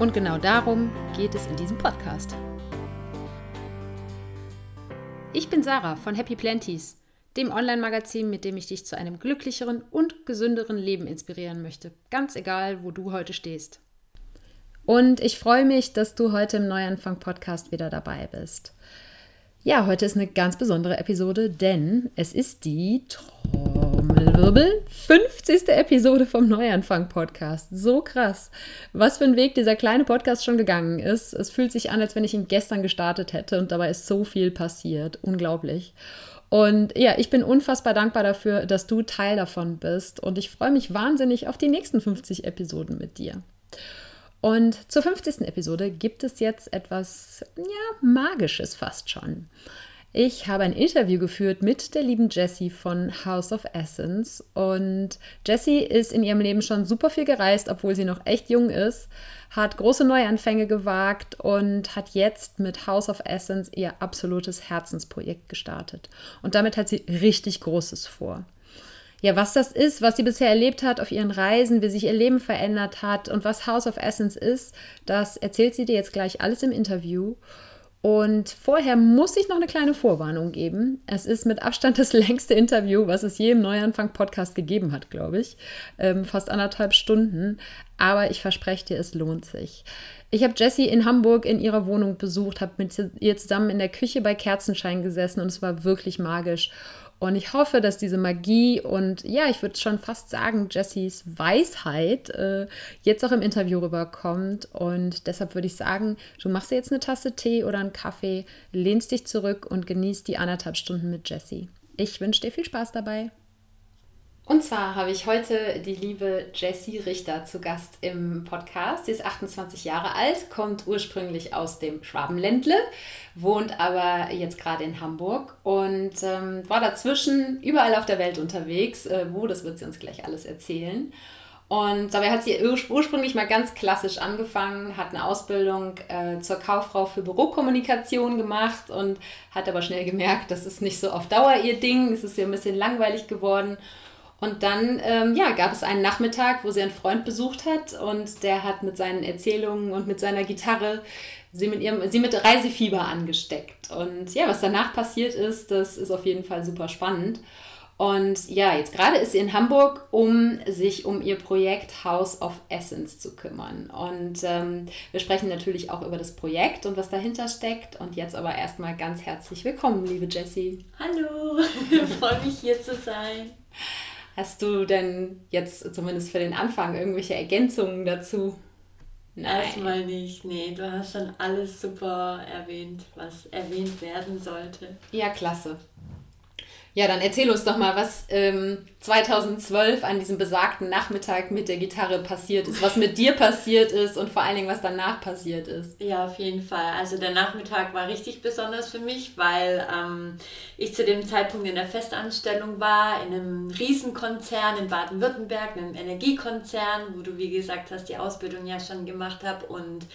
Und genau darum geht es in diesem Podcast. Ich bin Sarah von Happy Planties, dem Online-Magazin, mit dem ich dich zu einem glücklicheren und gesünderen Leben inspirieren möchte, ganz egal, wo du heute stehst. Und ich freue mich, dass du heute im Neuanfang-Podcast wieder dabei bist. Ja, heute ist eine ganz besondere Episode, denn es ist die Trommelwirbel 50. Episode vom Neuanfang-Podcast. So krass. Was für ein Weg dieser kleine Podcast schon gegangen ist. Es fühlt sich an, als wenn ich ihn gestern gestartet hätte und dabei ist so viel passiert. Unglaublich. Und ja, ich bin unfassbar dankbar dafür, dass du Teil davon bist und ich freue mich wahnsinnig auf die nächsten 50 Episoden mit dir. Und zur 50. Episode gibt es jetzt etwas, ja, Magisches fast schon. Ich habe ein Interview geführt mit der lieben Jessie von House of Essence. Und Jessie ist in ihrem Leben schon super viel gereist, obwohl sie noch echt jung ist, hat große Neuanfänge gewagt und hat jetzt mit House of Essence ihr absolutes Herzensprojekt gestartet. Und damit hat sie richtig Großes vor ja, was das ist, was sie bisher erlebt hat auf ihren Reisen, wie sich ihr Leben verändert hat und was House of Essence ist, das erzählt sie dir jetzt gleich alles im Interview. Und vorher muss ich noch eine kleine Vorwarnung geben. Es ist mit Abstand das längste Interview, was es je im Neuanfang-Podcast gegeben hat, glaube ich. Ähm, fast anderthalb Stunden. Aber ich verspreche dir, es lohnt sich. Ich habe Jessie in Hamburg in ihrer Wohnung besucht, habe mit ihr zusammen in der Küche bei Kerzenschein gesessen und es war wirklich magisch. Und ich hoffe, dass diese Magie und ja, ich würde schon fast sagen, Jessies Weisheit äh, jetzt auch im Interview rüberkommt. Und deshalb würde ich sagen, du machst dir jetzt eine Tasse Tee oder einen Kaffee, lehnst dich zurück und genießt die anderthalb Stunden mit Jessie. Ich wünsche dir viel Spaß dabei. Und zwar habe ich heute die liebe Jessie Richter zu Gast im Podcast. Sie ist 28 Jahre alt, kommt ursprünglich aus dem Schwabenländle, wohnt aber jetzt gerade in Hamburg und ähm, war dazwischen überall auf der Welt unterwegs. Äh, wo, das wird sie uns gleich alles erzählen. Und dabei hat sie ursprünglich mal ganz klassisch angefangen, hat eine Ausbildung äh, zur Kauffrau für Bürokommunikation gemacht und hat aber schnell gemerkt, das ist nicht so auf Dauer ihr Ding, es ist ihr ein bisschen langweilig geworden und dann ähm, ja, gab es einen Nachmittag, wo sie einen Freund besucht hat und der hat mit seinen Erzählungen und mit seiner Gitarre sie mit, ihrem, sie mit Reisefieber angesteckt. Und ja, was danach passiert ist, das ist auf jeden Fall super spannend. Und ja, jetzt gerade ist sie in Hamburg, um sich um ihr Projekt House of Essence zu kümmern. Und ähm, wir sprechen natürlich auch über das Projekt und was dahinter steckt. Und jetzt aber erstmal ganz herzlich willkommen, liebe Jessie. Hallo, freue mich hier zu sein. Hast du denn jetzt zumindest für den Anfang irgendwelche Ergänzungen dazu? Nein. Erstmal nicht. Nee, du hast schon alles super erwähnt, was erwähnt werden sollte. Ja, klasse. Ja, dann erzähl uns doch mal, was ähm, 2012 an diesem besagten Nachmittag mit der Gitarre passiert ist, was mit dir passiert ist und vor allen Dingen, was danach passiert ist. Ja, auf jeden Fall. Also der Nachmittag war richtig besonders für mich, weil ähm, ich zu dem Zeitpunkt in der Festanstellung war, in einem Riesenkonzern in Baden-Württemberg, einem Energiekonzern, wo du, wie gesagt hast, die Ausbildung ja schon gemacht habe und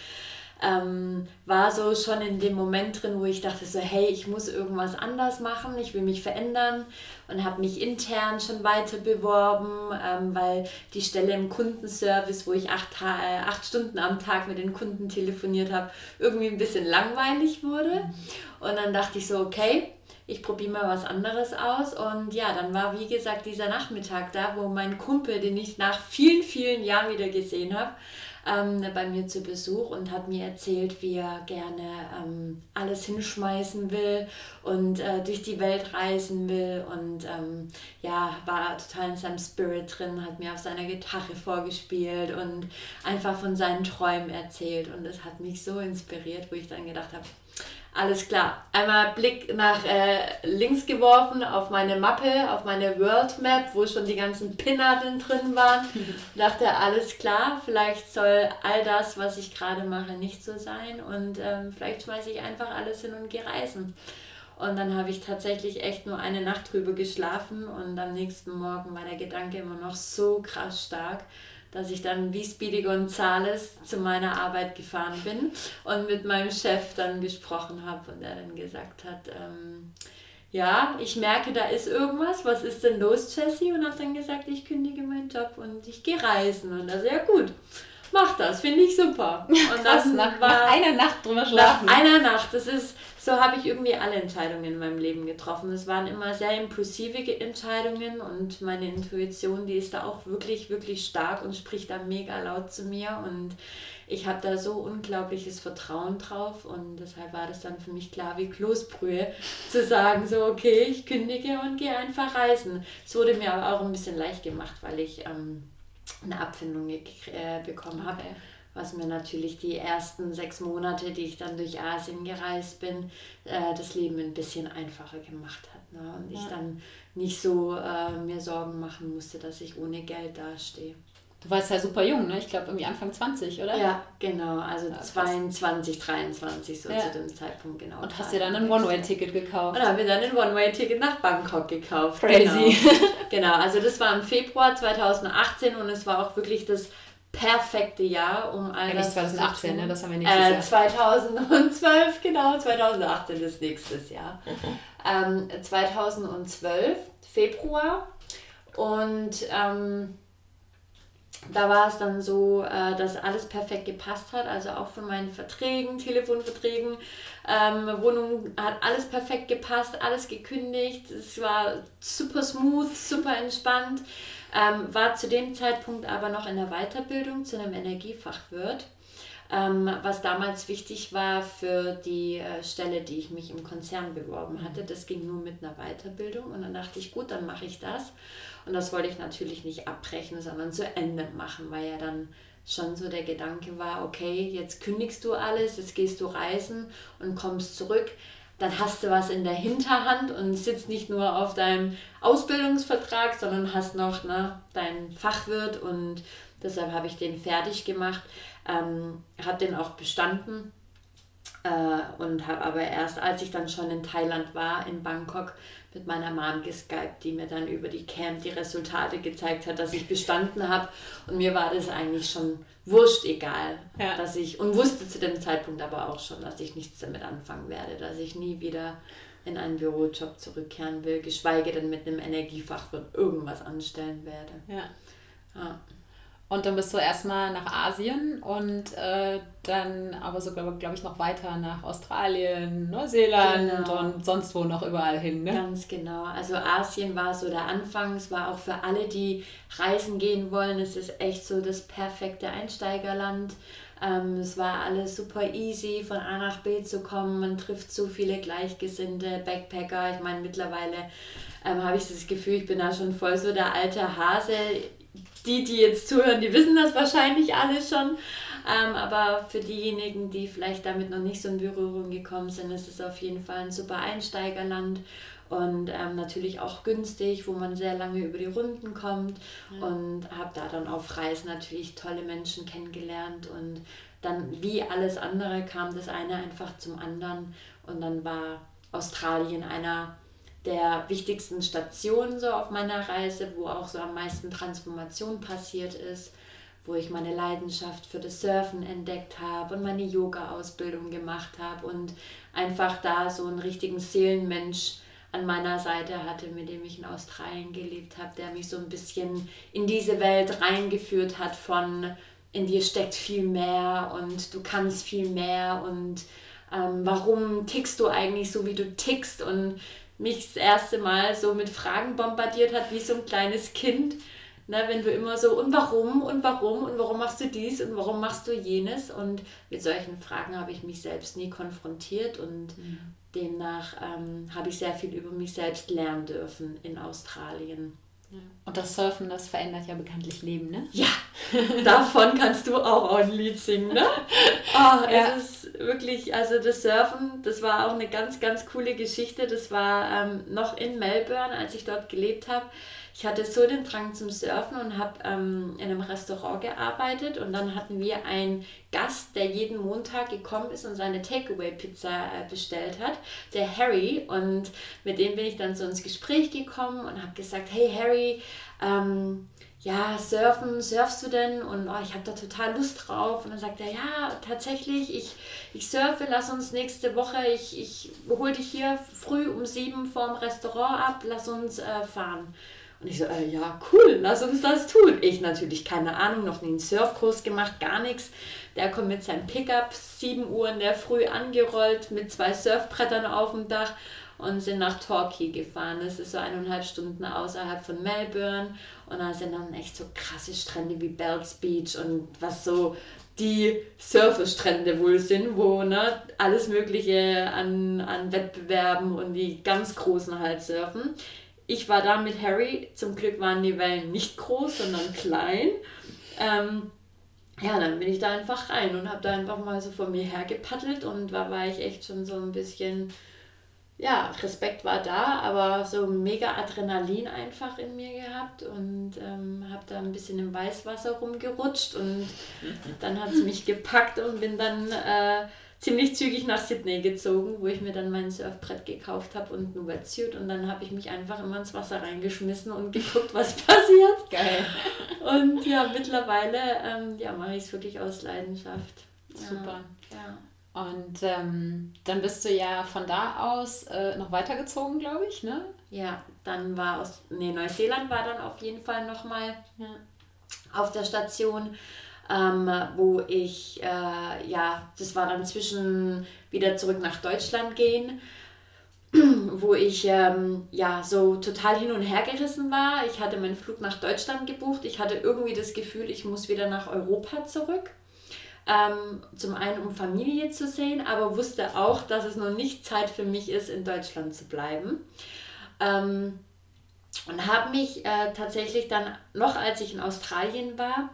ähm, war so schon in dem Moment drin, wo ich dachte so, hey, ich muss irgendwas anders machen, ich will mich verändern und habe mich intern schon weiter beworben, ähm, weil die Stelle im Kundenservice, wo ich acht, äh, acht Stunden am Tag mit den Kunden telefoniert habe, irgendwie ein bisschen langweilig wurde. Und dann dachte ich so, okay, ich probiere mal was anderes aus. Und ja, dann war wie gesagt dieser Nachmittag da, wo mein Kumpel, den ich nach vielen, vielen Jahren wieder gesehen habe, ähm, bei mir zu Besuch und hat mir erzählt, wie er gerne ähm, alles hinschmeißen will und äh, durch die Welt reisen will und ähm, ja, war total in seinem Spirit drin, hat mir auf seiner Gitarre vorgespielt und einfach von seinen Träumen erzählt und es hat mich so inspiriert, wo ich dann gedacht habe, alles klar. Einmal Blick nach äh, links geworfen auf meine Mappe, auf meine World Map, wo schon die ganzen Pinnadeln drin waren. dachte, alles klar, vielleicht soll all das, was ich gerade mache, nicht so sein. Und ähm, vielleicht schmeiße ich einfach alles hin und gehe reisen. Und dann habe ich tatsächlich echt nur eine Nacht drüber geschlafen und am nächsten Morgen war der Gedanke immer noch so krass stark dass ich dann wie Speedy Gonzales zu meiner Arbeit gefahren bin und mit meinem Chef dann gesprochen habe und er dann gesagt hat, ähm, ja, ich merke, da ist irgendwas, was ist denn los, Jessie? Und habe dann gesagt, ich kündige meinen Job und ich gehe reisen. Und er ja gut, mach das, finde ich super. Und Krass, nach, war, nach einer Nacht drüber schlafen. Nach einer Nacht, das ist, so habe ich irgendwie alle Entscheidungen in meinem Leben getroffen. Es waren immer sehr impulsive Entscheidungen und meine Intuition, die ist da auch wirklich, wirklich stark und spricht da mega laut zu mir und ich habe da so unglaubliches Vertrauen drauf und deshalb war das dann für mich klar wie Kloßbrühe zu sagen, so okay, ich kündige und gehe einfach reisen. Es wurde mir aber auch ein bisschen leicht gemacht, weil ich ähm, eine Abfindung äh, bekommen habe. Okay was mir natürlich die ersten sechs Monate, die ich dann durch Asien gereist bin, äh, das Leben ein bisschen einfacher gemacht hat. Ne? Und ja. ich dann nicht so äh, mir Sorgen machen musste, dass ich ohne Geld dastehe. Du warst ja super jung, ne? Ich glaube irgendwie Anfang 20, oder? Ja, genau. Also ja, 22, 23 so ja. zu dem Zeitpunkt, genau. Und hast dir dann ein One-Way-Ticket gekauft? Und habe mir dann ein One-Way-Ticket nach Bangkok gekauft. Crazy. Genau. genau, also das war im Februar 2018 und es war auch wirklich das perfekte Jahr, um all ja, das 2018, ne? das haben wir nächstes äh, Jahr. 2012, genau, 2018 ist nächstes Jahr. Mhm. Ähm, 2012, Februar und ähm, da war es dann so, äh, dass alles perfekt gepasst hat, also auch von meinen Verträgen, Telefonverträgen, ähm, Wohnung hat alles perfekt gepasst, alles gekündigt, es war super smooth, super entspannt. Ähm, war zu dem Zeitpunkt aber noch in der Weiterbildung zu einem Energiefachwirt, ähm, was damals wichtig war für die äh, Stelle, die ich mich im Konzern beworben hatte. Das ging nur mit einer Weiterbildung und dann dachte ich, gut, dann mache ich das. Und das wollte ich natürlich nicht abbrechen, sondern zu Ende machen, weil ja dann schon so der Gedanke war, okay, jetzt kündigst du alles, jetzt gehst du reisen und kommst zurück dann hast du was in der Hinterhand und sitzt nicht nur auf deinem Ausbildungsvertrag, sondern hast noch ne, deinen Fachwirt und deshalb habe ich den fertig gemacht, ähm, habe den auch bestanden äh, und habe aber erst, als ich dann schon in Thailand war, in Bangkok, mit meiner Mom geskypt, die mir dann über die Camp die Resultate gezeigt hat, dass ich bestanden habe und mir war das eigentlich schon wurscht egal, ja. dass ich und wusste zu dem Zeitpunkt aber auch schon, dass ich nichts damit anfangen werde, dass ich nie wieder in einen Bürojob zurückkehren will, geschweige denn mit einem Energiefachwirt irgendwas anstellen werde. Ja. ja. Und dann bist du erstmal nach Asien und äh, dann aber sogar, glaube ich, noch weiter nach Australien, Neuseeland genau. und sonst wo noch überall hin. Ne? Ganz genau. Also Asien war so der Anfang. Es war auch für alle, die reisen gehen wollen, es ist echt so das perfekte Einsteigerland. Ähm, es war alles super easy, von A nach B zu kommen. Man trifft so viele Gleichgesinnte, Backpacker. Ich meine, mittlerweile ähm, habe ich das Gefühl, ich bin da schon voll so der alte Hase die, die jetzt zuhören, die wissen das wahrscheinlich alle schon. Ähm, aber für diejenigen, die vielleicht damit noch nicht so in Berührung gekommen sind, ist es auf jeden Fall ein super Einsteigerland und ähm, natürlich auch günstig, wo man sehr lange über die Runden kommt mhm. und habe da dann auf Reisen natürlich tolle Menschen kennengelernt und dann wie alles andere kam das eine einfach zum anderen und dann war Australien einer der wichtigsten Stationen so auf meiner Reise, wo auch so am meisten Transformation passiert ist, wo ich meine Leidenschaft für das Surfen entdeckt habe und meine Yoga-Ausbildung gemacht habe und einfach da so einen richtigen Seelenmensch an meiner Seite hatte, mit dem ich in Australien gelebt habe, der mich so ein bisschen in diese Welt reingeführt hat von in dir steckt viel mehr und du kannst viel mehr und ähm, warum tickst du eigentlich so, wie du tickst? Und mich das erste Mal so mit Fragen bombardiert hat, wie so ein kleines Kind. Ne, wenn du immer so, und warum, und warum, und warum machst du dies, und warum machst du jenes? Und mit solchen Fragen habe ich mich selbst nie konfrontiert und mhm. demnach ähm, habe ich sehr viel über mich selbst lernen dürfen in Australien. Und das Surfen, das verändert ja bekanntlich Leben, ne? Ja, davon kannst du auch ein Lied singen, ne? Oh, ja. es ist wirklich, also das Surfen, das war auch eine ganz, ganz coole Geschichte. Das war ähm, noch in Melbourne, als ich dort gelebt habe. Ich hatte so den Drang zum Surfen und habe ähm, in einem Restaurant gearbeitet und dann hatten wir einen Gast, der jeden Montag gekommen ist und seine Takeaway-Pizza äh, bestellt hat, der Harry. Und mit dem bin ich dann so ins Gespräch gekommen und habe gesagt, hey Harry, ähm, ja, surfen, surfst du denn? Und oh, ich habe da total Lust drauf. Und dann sagt er, ja, tatsächlich, ich, ich surfe, lass uns nächste Woche, ich, ich hole dich hier früh um sieben vorm Restaurant ab, lass uns äh, fahren. Und ich so, äh, ja, cool, lass uns das tun. Ich natürlich, keine Ahnung, noch nie einen Surfkurs gemacht, gar nichts. Der kommt mit seinem Pickup 7 Uhr in der Früh angerollt, mit zwei Surfbrettern auf dem Dach und sind nach Torquay gefahren. Das ist so eineinhalb Stunden außerhalb von Melbourne. Und da sind dann echt so krasse Strände wie Bells Beach und was so die Surferstrände wohl sind, wo ne, alles Mögliche an, an Wettbewerben und die ganz Großen halt surfen. Ich war da mit Harry, zum Glück waren die Wellen nicht groß, sondern klein. Ähm, ja, dann bin ich da einfach rein und habe da einfach mal so vor mir her gepaddelt und da war ich echt schon so ein bisschen ja, Respekt war da, aber so mega Adrenalin einfach in mir gehabt und ähm, habe da ein bisschen im Weißwasser rumgerutscht und dann hat es mich gepackt und bin dann äh, ziemlich zügig nach Sydney gezogen, wo ich mir dann mein Surfbrett gekauft habe und ein Wetsuit und dann habe ich mich einfach immer ins Wasser reingeschmissen und geguckt, was passiert. Geil. Und ja, mittlerweile ähm, ja, mache ich es wirklich aus Leidenschaft. Super. Ja. Und ähm, dann bist du ja von da aus äh, noch weitergezogen, glaube ich, ne? Ja, dann war aus, nee, Neuseeland war dann auf jeden Fall nochmal ja. auf der Station, ähm, wo ich, äh, ja, das war dann zwischen wieder zurück nach Deutschland gehen, wo ich ähm, ja so total hin und her gerissen war. Ich hatte meinen Flug nach Deutschland gebucht. Ich hatte irgendwie das Gefühl, ich muss wieder nach Europa zurück. Ähm, zum einen, um Familie zu sehen, aber wusste auch, dass es noch nicht Zeit für mich ist, in Deutschland zu bleiben. Ähm, und habe mich äh, tatsächlich dann, noch als ich in Australien war,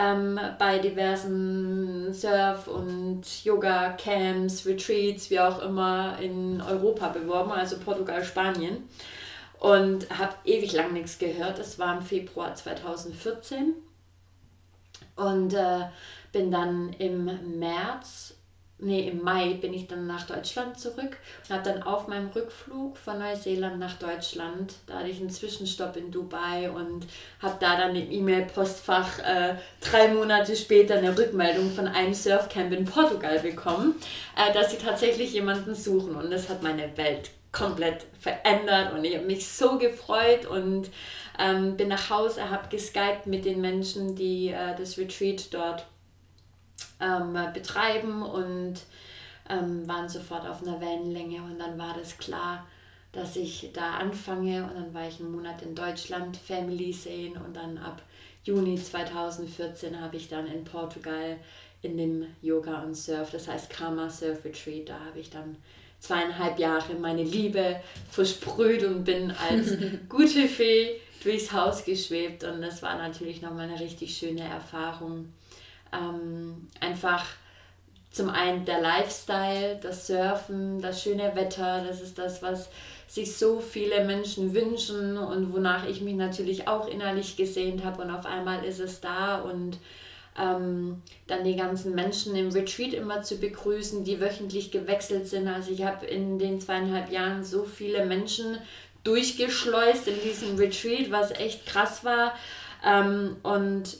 ähm, bei diversen Surf- und Yoga-Camps, Retreats, wie auch immer, in Europa beworben, also Portugal, Spanien. Und habe ewig lang nichts gehört. Es war im Februar 2014. Und äh, bin dann im März, nee, im Mai bin ich dann nach Deutschland zurück und habe dann auf meinem Rückflug von Neuseeland nach Deutschland, da hatte ich einen Zwischenstopp in Dubai und habe da dann im E-Mail-Postfach äh, drei Monate später eine Rückmeldung von einem Surfcamp in Portugal bekommen, äh, dass sie tatsächlich jemanden suchen und das hat meine Welt komplett verändert und ich habe mich so gefreut und ähm, bin nach Hause, habe geskypt mit den Menschen, die äh, das Retreat dort ähm, betreiben und ähm, waren sofort auf einer Wellenlänge. Und dann war das klar, dass ich da anfange. Und dann war ich einen Monat in Deutschland, Family sehen. Und dann ab Juni 2014 habe ich dann in Portugal in dem Yoga und Surf, das heißt Karma Surf Retreat, da habe ich dann zweieinhalb Jahre meine Liebe versprüht und bin als gute Fee durchs Haus geschwebt. Und das war natürlich nochmal eine richtig schöne Erfahrung ähm, einfach zum einen der Lifestyle, das Surfen, das schöne Wetter, das ist das, was sich so viele Menschen wünschen und wonach ich mich natürlich auch innerlich gesehnt habe und auf einmal ist es da und ähm, dann die ganzen Menschen im Retreat immer zu begrüßen, die wöchentlich gewechselt sind. Also ich habe in den zweieinhalb Jahren so viele Menschen durchgeschleust in diesem Retreat, was echt krass war. Ähm, und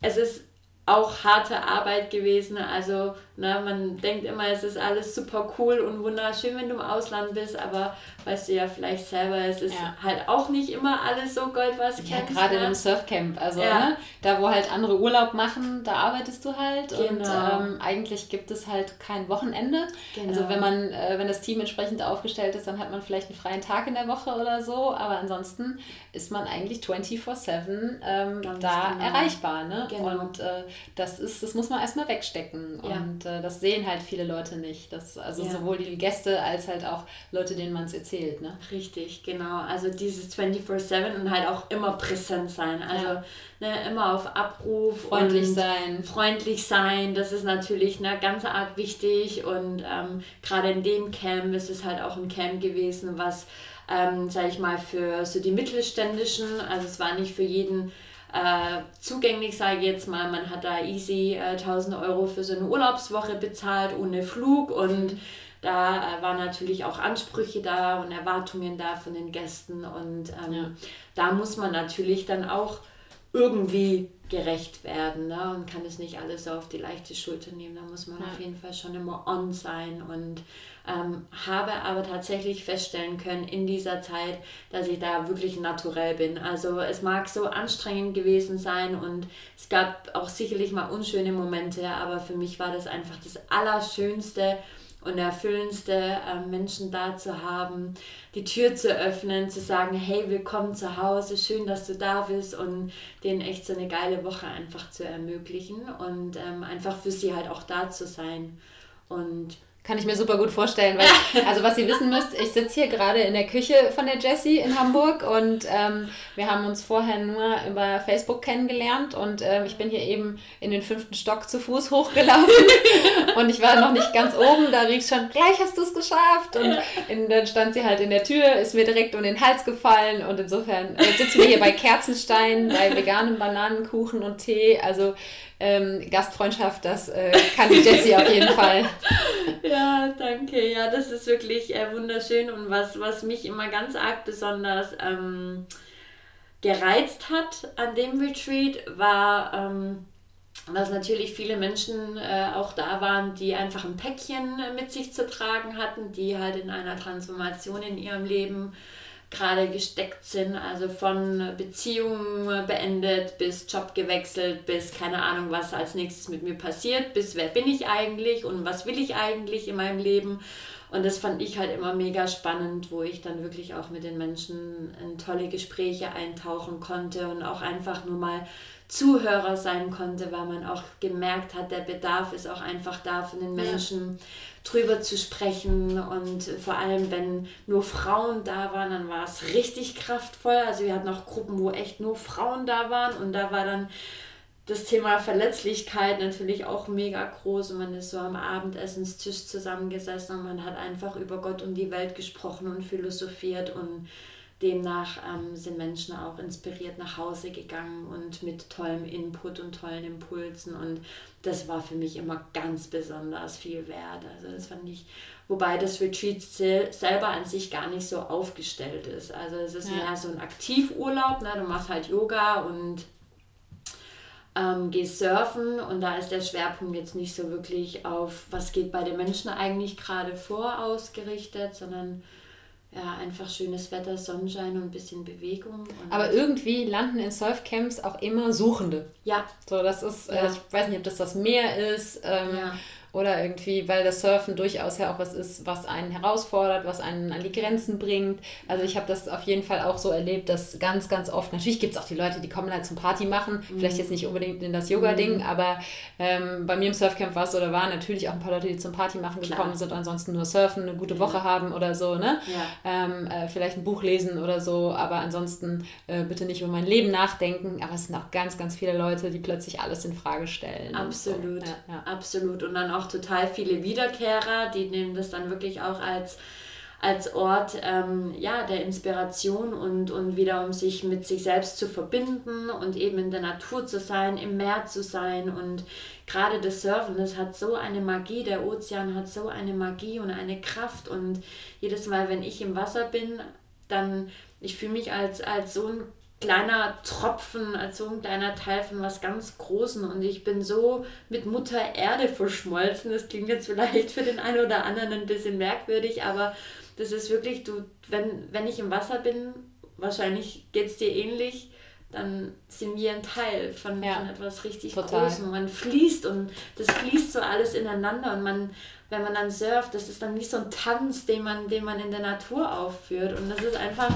es ist auch harte Arbeit gewesen. Also ne, man denkt immer, es ist alles super cool und wunderschön, wenn du im Ausland bist, aber weißt du ja vielleicht selber, es ist ja. halt auch nicht immer alles so Gold, was Ja, gerade ne? im Surfcamp. Also ja. ne, da, wo halt andere Urlaub machen, da arbeitest du halt. Genau. Und ähm, eigentlich gibt es halt kein Wochenende. Genau. Also wenn man, äh, wenn das Team entsprechend aufgestellt ist, dann hat man vielleicht einen freien Tag in der Woche oder so. Aber ansonsten ist man eigentlich 24-7 ähm, da genau. erreichbar. Ne? Genau. Und äh, das ist, das muss man erstmal wegstecken. Ja. Und äh, das sehen halt viele Leute nicht. Das, also ja. sowohl die Gäste als halt auch Leute, denen man es erzählt. Ne? Richtig, genau. Also dieses 24-7 und halt auch immer präsent sein. Also ja. ne, immer auf Abruf. Freundlich sein. Freundlich sein, das ist natürlich eine ganz arg wichtig. Und ähm, gerade in dem Camp ist es halt auch ein Camp gewesen, was, ähm, sag ich mal, für so die Mittelständischen, also es war nicht für jeden äh, zugänglich, sage ich jetzt mal. Man hat da easy äh, 1000 Euro für so eine Urlaubswoche bezahlt ohne Flug und da äh, waren natürlich auch Ansprüche da und Erwartungen da von den Gästen und ähm, ja. da muss man natürlich dann auch irgendwie gerecht werden ne? und kann es nicht alles so auf die leichte Schulter nehmen. Da muss man ja. auf jeden Fall schon immer on sein und ähm, habe aber tatsächlich feststellen können in dieser Zeit, dass ich da wirklich naturell bin. Also es mag so anstrengend gewesen sein und es gab auch sicherlich mal unschöne Momente, aber für mich war das einfach das Allerschönste und erfüllendste, äh, Menschen da zu haben, die Tür zu öffnen, zu sagen, hey, willkommen zu Hause, schön, dass du da bist und denen echt so eine geile Woche einfach zu ermöglichen und ähm, einfach für sie halt auch da zu sein. Und kann ich mir super gut vorstellen, weil, also was ihr wissen müsst, ich sitze hier gerade in der Küche von der Jessie in Hamburg und ähm, wir haben uns vorher nur über Facebook kennengelernt und äh, ich bin hier eben in den fünften Stock zu Fuß hochgelaufen und ich war noch nicht ganz oben, da rief schon, gleich hast du es geschafft und in, dann stand sie halt in der Tür, ist mir direkt um den Hals gefallen und insofern, jetzt sitzen wir hier bei Kerzenstein, bei veganem Bananenkuchen und Tee, also ähm, Gastfreundschaft, das äh, kann die Jessie auf jeden Fall. Ja, danke. Ja, das ist wirklich äh, wunderschön und was, was mich immer ganz arg besonders ähm, gereizt hat an dem Retreat war, ähm, dass natürlich viele Menschen äh, auch da waren, die einfach ein Päckchen mit sich zu tragen hatten, die halt in einer Transformation in ihrem Leben gerade gesteckt sind, also von Beziehungen beendet bis Job gewechselt, bis keine Ahnung, was als nächstes mit mir passiert, bis wer bin ich eigentlich und was will ich eigentlich in meinem Leben. Und das fand ich halt immer mega spannend, wo ich dann wirklich auch mit den Menschen in tolle Gespräche eintauchen konnte und auch einfach nur mal Zuhörer sein konnte, weil man auch gemerkt hat, der Bedarf ist auch einfach da von den Menschen. Ja drüber zu sprechen und vor allem, wenn nur Frauen da waren, dann war es richtig kraftvoll. Also wir hatten auch Gruppen, wo echt nur Frauen da waren und da war dann das Thema Verletzlichkeit natürlich auch mega groß und man ist so am Abendessenstisch zusammengesessen und man hat einfach über Gott und die Welt gesprochen und philosophiert und demnach ähm, sind Menschen auch inspiriert nach Hause gegangen und mit tollem Input und tollen Impulsen und das war für mich immer ganz besonders viel wert. Also das fand ich, wobei das Retreat selber an sich gar nicht so aufgestellt ist. Also es ist ja. mehr so ein Aktivurlaub, ne? du machst halt Yoga und ähm, gehst surfen und da ist der Schwerpunkt jetzt nicht so wirklich auf, was geht bei den Menschen eigentlich gerade vor ausgerichtet, sondern ja, einfach schönes Wetter, Sonnenschein und ein bisschen Bewegung. Aber irgendwie landen in Surfcamps auch immer Suchende. Ja. So, das ist, äh, ja. äh, ich weiß nicht, ob das das Meer ist. Ähm, ja oder irgendwie, weil das Surfen durchaus ja auch was ist, was einen herausfordert, was einen an die Grenzen bringt. Also ich habe das auf jeden Fall auch so erlebt, dass ganz, ganz oft, natürlich gibt es auch die Leute, die kommen halt zum Party machen, mhm. vielleicht jetzt nicht unbedingt in das Yoga-Ding, mhm. aber ähm, bei mir im Surfcamp war es da waren natürlich auch ein paar Leute, die zum Party machen Klar. gekommen sind, ansonsten nur surfen, eine gute Woche haben oder so, ne? Ja. Ähm, äh, vielleicht ein Buch lesen oder so, aber ansonsten äh, bitte nicht über mein Leben nachdenken, aber es sind auch ganz, ganz viele Leute, die plötzlich alles in Frage stellen. Absolut, so. ja, ja. absolut. Und dann auch total viele Wiederkehrer, die nehmen das dann wirklich auch als, als Ort ähm, ja, der Inspiration und, und wieder um sich mit sich selbst zu verbinden und eben in der Natur zu sein, im Meer zu sein. Und gerade das Surfen, das hat so eine Magie, der Ozean hat so eine Magie und eine Kraft. Und jedes Mal, wenn ich im Wasser bin, dann ich fühle mich als, als so ein kleiner Tropfen, als so ein kleiner Teil von was ganz Großem. Und ich bin so mit Mutter Erde verschmolzen. Das klingt jetzt vielleicht für den einen oder anderen ein bisschen merkwürdig, aber das ist wirklich, du, wenn, wenn ich im Wasser bin, wahrscheinlich geht es dir ähnlich, dann sind wir ein Teil von, ja, von etwas richtig total. Großem. Man fließt und das fließt so alles ineinander und man, wenn man dann surft, das ist dann wie so ein Tanz, den man, den man in der Natur aufführt. Und das ist einfach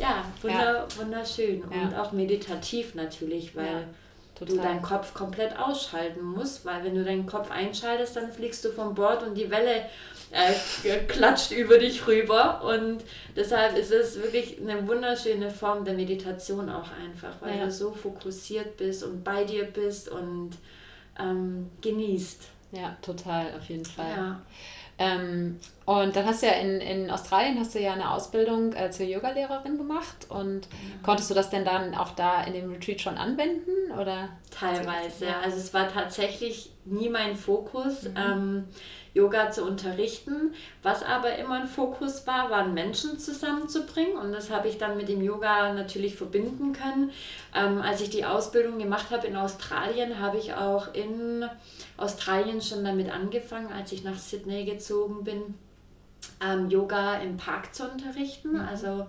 ja, wunder, ja. wunderschön und auch meditativ natürlich, weil du deinen Kopf komplett ausschalten musst, weil wenn du deinen Kopf einschaltest, dann fliegst du vom Bord und die Welle äh, klatscht über dich rüber. Und deshalb ist es wirklich eine wunderschöne Form der Meditation auch einfach, weil ja. du so fokussiert bist und bei dir bist und ähm, genießt. Ja, total, auf jeden Fall. Ja. Ähm, und dann hast du ja in, in Australien hast du ja eine Ausbildung äh, zur Yogalehrerin gemacht und ja. konntest du das denn dann auch da in dem Retreat schon anwenden oder? Teilweise, ja. Also es war tatsächlich nie mein Fokus. Mhm. Ähm, Yoga zu unterrichten. Was aber immer ein Fokus war, waren Menschen zusammenzubringen und das habe ich dann mit dem Yoga natürlich verbinden können. Ähm, als ich die Ausbildung gemacht habe in Australien, habe ich auch in Australien schon damit angefangen, als ich nach Sydney gezogen bin, ähm, Yoga im Park zu unterrichten. Mhm. Also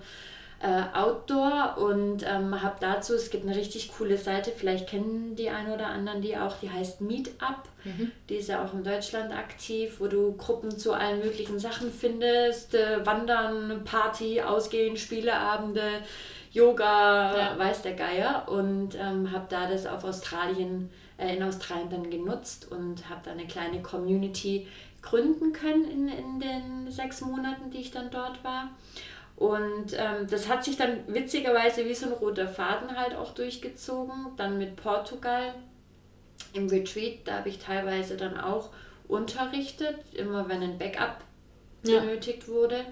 äh, Outdoor und ähm, habe dazu, es gibt eine richtig coole Seite, vielleicht kennen die ein oder anderen die auch, die heißt Meetup. Mhm. Die ist ja auch in Deutschland aktiv, wo du Gruppen zu allen möglichen Sachen findest, äh, Wandern, Party, Ausgehen, Spieleabende, Yoga, ja. weiß der Geier und ähm, habe da das auf Australien, äh, in Australien dann genutzt und habe da eine kleine Community gründen können in, in den sechs Monaten, die ich dann dort war. Und ähm, das hat sich dann witzigerweise wie so ein roter Faden halt auch durchgezogen. Dann mit Portugal im Retreat, da habe ich teilweise dann auch unterrichtet, immer wenn ein Backup ja. benötigt wurde.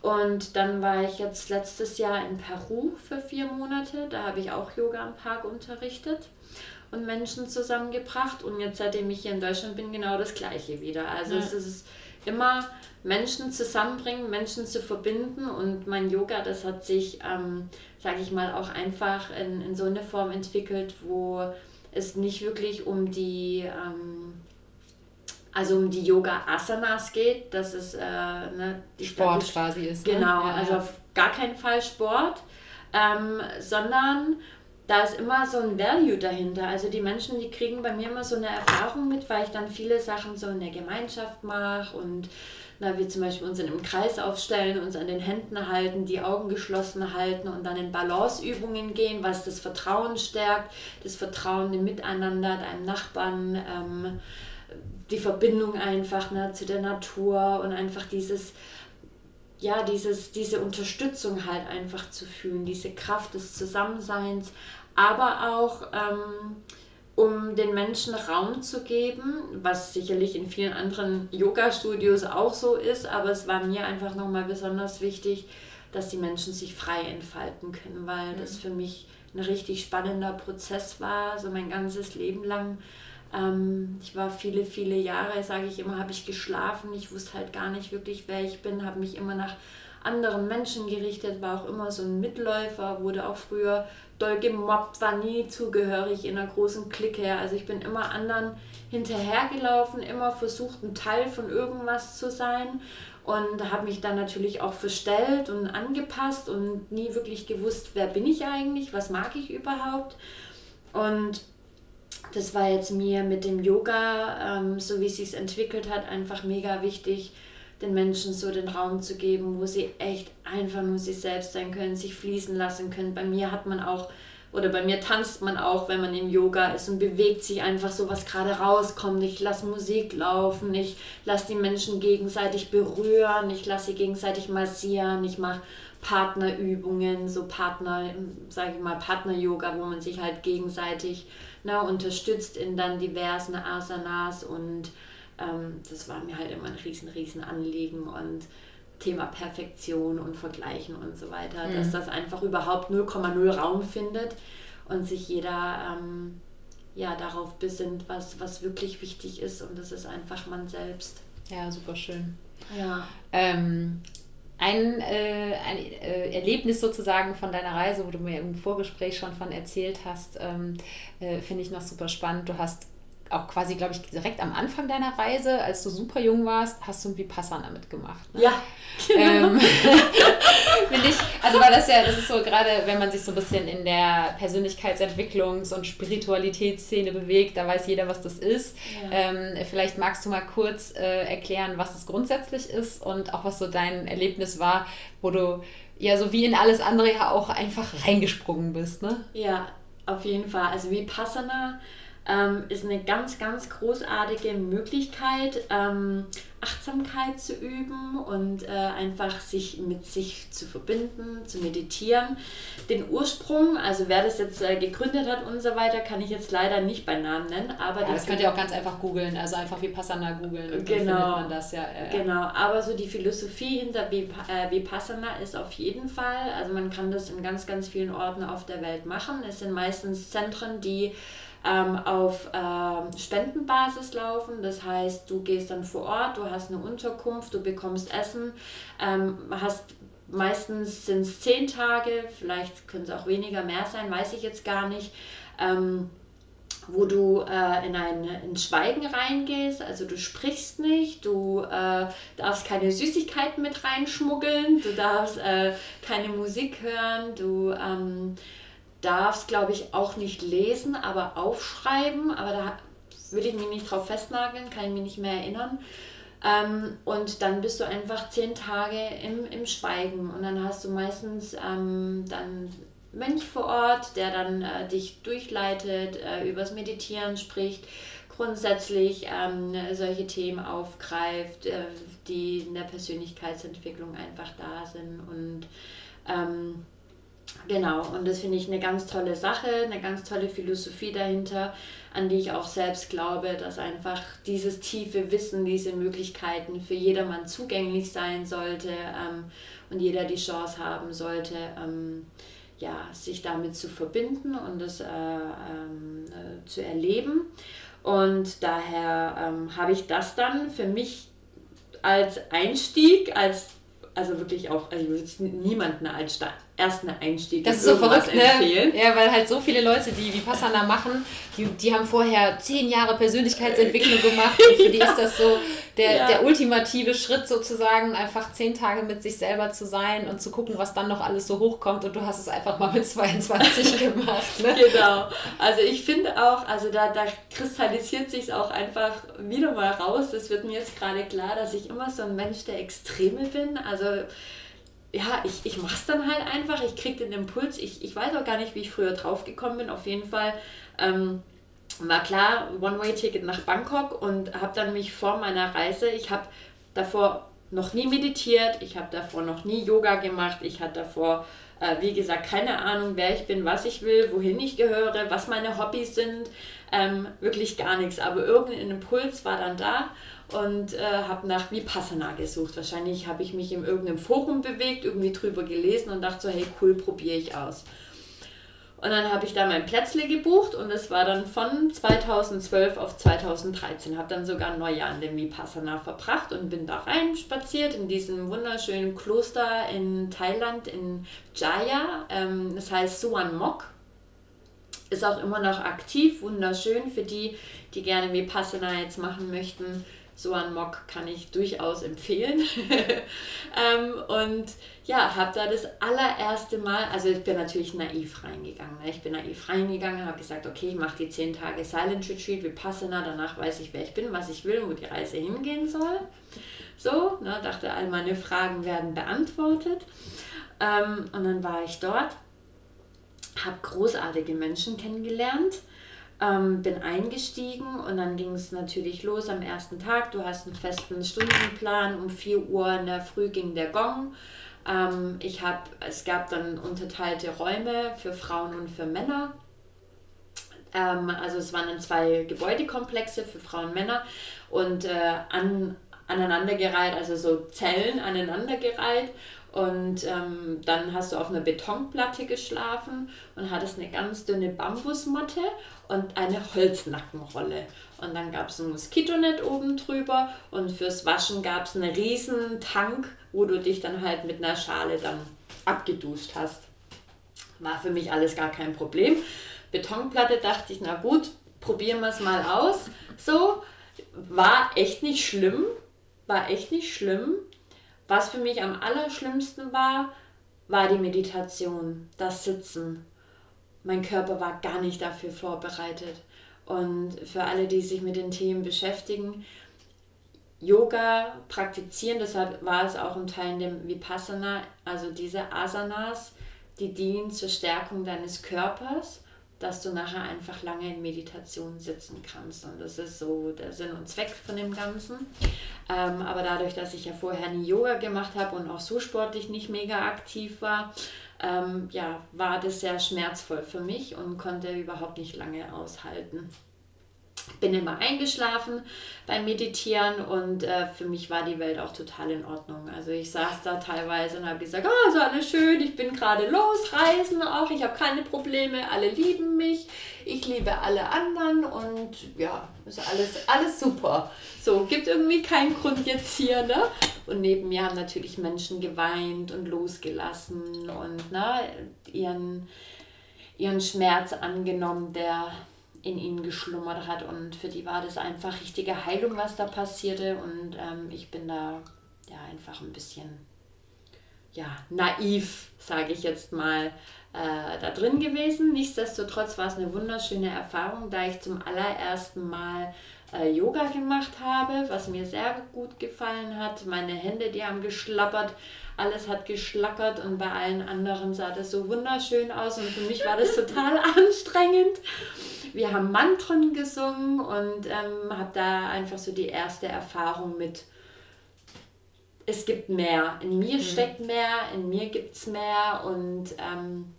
Und dann war ich jetzt letztes Jahr in Peru für vier Monate. Da habe ich auch Yoga am Park unterrichtet und Menschen zusammengebracht. Und jetzt, seitdem ich hier in Deutschland bin, genau das Gleiche wieder. Also ja. es ist immer Menschen zusammenbringen, Menschen zu verbinden und mein Yoga, das hat sich, ähm, sage ich mal, auch einfach in, in so eine Form entwickelt, wo es nicht wirklich um die, ähm, also um die Yoga-Asanas geht, dass es äh, ne, die Sport Stadt, quasi ist. Ne? Genau, ja, also auf gar keinen Fall Sport, ähm, sondern da ist immer so ein Value dahinter. Also die Menschen, die kriegen bei mir immer so eine Erfahrung mit, weil ich dann viele Sachen so in der Gemeinschaft mache und na, wir zum Beispiel uns in einem Kreis aufstellen, uns an den Händen halten, die Augen geschlossen halten und dann in Balanceübungen gehen, was das Vertrauen stärkt, das Vertrauen im Miteinander, deinem Nachbarn, ähm, die Verbindung einfach ne, zu der Natur und einfach dieses, ja, dieses, diese Unterstützung halt einfach zu fühlen, diese Kraft des Zusammenseins, aber auch ähm, um den Menschen Raum zu geben, was sicherlich in vielen anderen Yoga-Studios auch so ist, aber es war mir einfach nochmal besonders wichtig, dass die Menschen sich frei entfalten können, weil mhm. das für mich ein richtig spannender Prozess war, so mein ganzes Leben lang. Ähm, ich war viele, viele Jahre, sage ich immer, habe ich geschlafen. Ich wusste halt gar nicht wirklich, wer ich bin, habe mich immer nach anderen Menschen gerichtet, war auch immer so ein Mitläufer, wurde auch früher doll gemobbt, war nie zugehörig in einer großen Clique. Also ich bin immer anderen hinterhergelaufen, immer versucht, ein Teil von irgendwas zu sein und habe mich dann natürlich auch verstellt und angepasst und nie wirklich gewusst, wer bin ich eigentlich, was mag ich überhaupt. Und das war jetzt mir mit dem Yoga, ähm, so wie es sich entwickelt hat, einfach mega wichtig, den Menschen so den Raum zu geben, wo sie echt einfach nur sich selbst sein können, sich fließen lassen können. Bei mir hat man auch, oder bei mir tanzt man auch, wenn man im Yoga ist und bewegt sich einfach so, was gerade rauskommt. Ich lasse Musik laufen, ich lasse die Menschen gegenseitig berühren, ich lasse sie gegenseitig massieren, ich mache Partnerübungen, so Partner, sage ich mal, Partner-Yoga, wo man sich halt gegenseitig na, ne, unterstützt in dann diversen Asanas und ähm, das war mir halt immer ein riesen, riesen Anliegen und Thema Perfektion und Vergleichen und so weiter, mhm. dass das einfach überhaupt 0,0 Raum findet und sich jeder ähm, ja, darauf besinnt, was, was wirklich wichtig ist und das ist einfach man selbst. Ja, super schön. Ja. Ähm, ein, äh, ein äh, Erlebnis sozusagen von deiner Reise, wo du mir im Vorgespräch schon von erzählt hast, ähm, äh, finde ich noch super spannend. Du hast auch quasi, glaube ich, direkt am Anfang deiner Reise, als du super jung warst, hast du ein Vipassana mitgemacht. Ne? Ja. Genau. Ähm, ich, also weil das ja, das ist so gerade, wenn man sich so ein bisschen in der Persönlichkeitsentwicklungs- und Spiritualitätsszene bewegt, da weiß jeder, was das ist. Ja. Ähm, vielleicht magst du mal kurz äh, erklären, was es grundsätzlich ist und auch was so dein Erlebnis war, wo du ja so wie in alles andere ja auch einfach reingesprungen bist, ne? Ja, Auf jeden Fall. Also Vipassana ähm, ist eine ganz, ganz großartige Möglichkeit, ähm, Achtsamkeit zu üben und äh, einfach sich mit sich zu verbinden, zu meditieren. Den Ursprung, also wer das jetzt äh, gegründet hat und so weiter, kann ich jetzt leider nicht bei Namen nennen. Aber ja, das könnt ihr auch ganz einfach googeln, also einfach Vipassana googeln. Genau. man das ja. Äh, genau, aber so die Philosophie hinter äh, Vipassana ist auf jeden Fall, also man kann das in ganz, ganz vielen Orten auf der Welt machen. Es sind meistens Zentren, die ähm, auf ähm, Spendenbasis laufen. Das heißt, du gehst dann vor Ort, du hast eine Unterkunft, du bekommst Essen, ähm, hast meistens sind es zehn Tage, vielleicht können es auch weniger mehr sein, weiß ich jetzt gar nicht. Ähm, wo du äh, in ein in Schweigen reingehst, also du sprichst nicht, du äh, darfst keine Süßigkeiten mit reinschmuggeln, du darfst äh, keine Musik hören, du ähm, darfst, glaube ich, auch nicht lesen, aber aufschreiben. Aber da würde ich mich nicht drauf festnageln, kann ich mich nicht mehr erinnern. Ähm, und dann bist du einfach zehn Tage im, im Schweigen. Und dann hast du meistens ähm, dann Mönch vor Ort, der dann äh, dich durchleitet, äh, übers Meditieren spricht, grundsätzlich ähm, solche Themen aufgreift, äh, die in der Persönlichkeitsentwicklung einfach da sind. Und ähm, Genau, und das finde ich eine ganz tolle Sache, eine ganz tolle Philosophie dahinter, an die ich auch selbst glaube, dass einfach dieses tiefe Wissen, diese Möglichkeiten für jedermann zugänglich sein sollte ähm, und jeder die Chance haben sollte, ähm, ja, sich damit zu verbinden und das äh, ähm, äh, zu erleben. Und daher ähm, habe ich das dann für mich als Einstieg, als also wirklich auch, also ich würde niemanden als ersten Einstieg das ist so verrückt, ne? empfehlen. Ja, weil halt so viele Leute, die Vipassana machen, die, die haben vorher zehn Jahre Persönlichkeitsentwicklung gemacht und für die ja. ist das so der, ja. der ultimative Schritt sozusagen, einfach zehn Tage mit sich selber zu sein und zu gucken, was dann noch alles so hochkommt und du hast es einfach mal mit 22 gemacht. Ne? Genau. Also ich finde auch, also da, da kristallisiert sich auch einfach wieder mal raus. Es wird mir jetzt gerade klar, dass ich immer so ein Mensch der Extreme bin. Also ja, ich, ich mache es dann halt einfach, ich kriege den Impuls, ich, ich weiß auch gar nicht, wie ich früher drauf gekommen bin, auf jeden Fall ähm, war klar, One-Way-Ticket nach Bangkok und habe dann mich vor meiner Reise, ich habe davor noch nie meditiert, ich habe davor noch nie Yoga gemacht, ich hatte davor, äh, wie gesagt, keine Ahnung, wer ich bin, was ich will, wohin ich gehöre, was meine Hobbys sind, ähm, wirklich gar nichts, aber irgendein Impuls war dann da und äh, habe nach Vipassana gesucht. Wahrscheinlich habe ich mich in irgendeinem Forum bewegt, irgendwie drüber gelesen und dachte so, hey cool, probiere ich aus. Und dann habe ich da mein Plätzle gebucht und es war dann von 2012 auf 2013. Habe dann sogar ein Neujahr in dem Vipassana verbracht und bin da rein spaziert in diesem wunderschönen Kloster in Thailand, in Jaya. Ähm, das heißt Suan Mok. Ist auch immer noch aktiv, wunderschön für die, die gerne Vipassana jetzt machen möchten so ein Mock kann ich durchaus empfehlen. ähm, und ja, habe da das allererste Mal, also ich bin natürlich naiv reingegangen. Ne? Ich bin naiv reingegangen, habe gesagt, okay, ich mache die 10 Tage Silent Retreat, Vipassana, danach weiß ich, wer ich bin, was ich will und wo die Reise hingehen soll. So, ne, dachte, all meine Fragen werden beantwortet. Ähm, und dann war ich dort, habe großartige Menschen kennengelernt ähm, bin eingestiegen und dann ging es natürlich los am ersten Tag. Du hast einen festen Stundenplan. Um 4 Uhr in der Früh ging der Gong. Ähm, ich hab, es gab dann unterteilte Räume für Frauen und für Männer. Ähm, also es waren dann zwei Gebäudekomplexe für Frauen und Männer und äh, an, aneinandergereiht, also so Zellen aneinandergereiht. Und ähm, dann hast du auf einer Betonplatte geschlafen und hattest eine ganz dünne Bambusmatte und eine Holznackenrolle. Und dann gab es ein Moskitonetz oben drüber und fürs Waschen gab es einen riesen Tank, wo du dich dann halt mit einer Schale dann abgeduscht hast. War für mich alles gar kein Problem. Betonplatte dachte ich, na gut, probieren wir es mal aus. So, war echt nicht schlimm. War echt nicht schlimm. Was für mich am allerschlimmsten war, war die Meditation, das Sitzen mein Körper war gar nicht dafür vorbereitet. Und für alle, die sich mit den Themen beschäftigen, Yoga praktizieren, deshalb war es auch ein Teil in dem Vipassana, also diese Asanas, die dienen zur Stärkung deines Körpers, dass du nachher einfach lange in Meditation sitzen kannst. Und das ist so der Sinn und Zweck von dem Ganzen. Ähm, aber dadurch, dass ich ja vorher nie Yoga gemacht habe und auch so sportlich nicht mega aktiv war, ähm, ja, war das sehr schmerzvoll für mich und konnte überhaupt nicht lange aushalten bin immer eingeschlafen beim Meditieren und äh, für mich war die Welt auch total in Ordnung. Also ich saß da teilweise und habe gesagt, oh, ist alles schön, ich bin gerade los, reisen auch, ich habe keine Probleme, alle lieben mich, ich liebe alle anderen und ja, ist alles, alles super. So, gibt irgendwie keinen Grund jetzt hier, ne? Und neben mir haben natürlich Menschen geweint und losgelassen und ne, ihren, ihren Schmerz angenommen, der in ihnen geschlummert hat. Und für die war das einfach richtige Heilung, was da passierte. Und ähm, ich bin da ja einfach ein bisschen ja, naiv, sage ich jetzt mal, äh, da drin gewesen. Nichtsdestotrotz war es eine wunderschöne Erfahrung, da ich zum allerersten Mal äh, Yoga gemacht habe, was mir sehr gut gefallen hat. Meine Hände, die haben geschlappert, alles hat geschlackert und bei allen anderen sah das so wunderschön aus und für mich war das total anstrengend wir haben Mantren gesungen und ähm, habe da einfach so die erste Erfahrung mit, es gibt mehr. In mir mhm. steckt mehr, in mir gibt es mehr und ähm,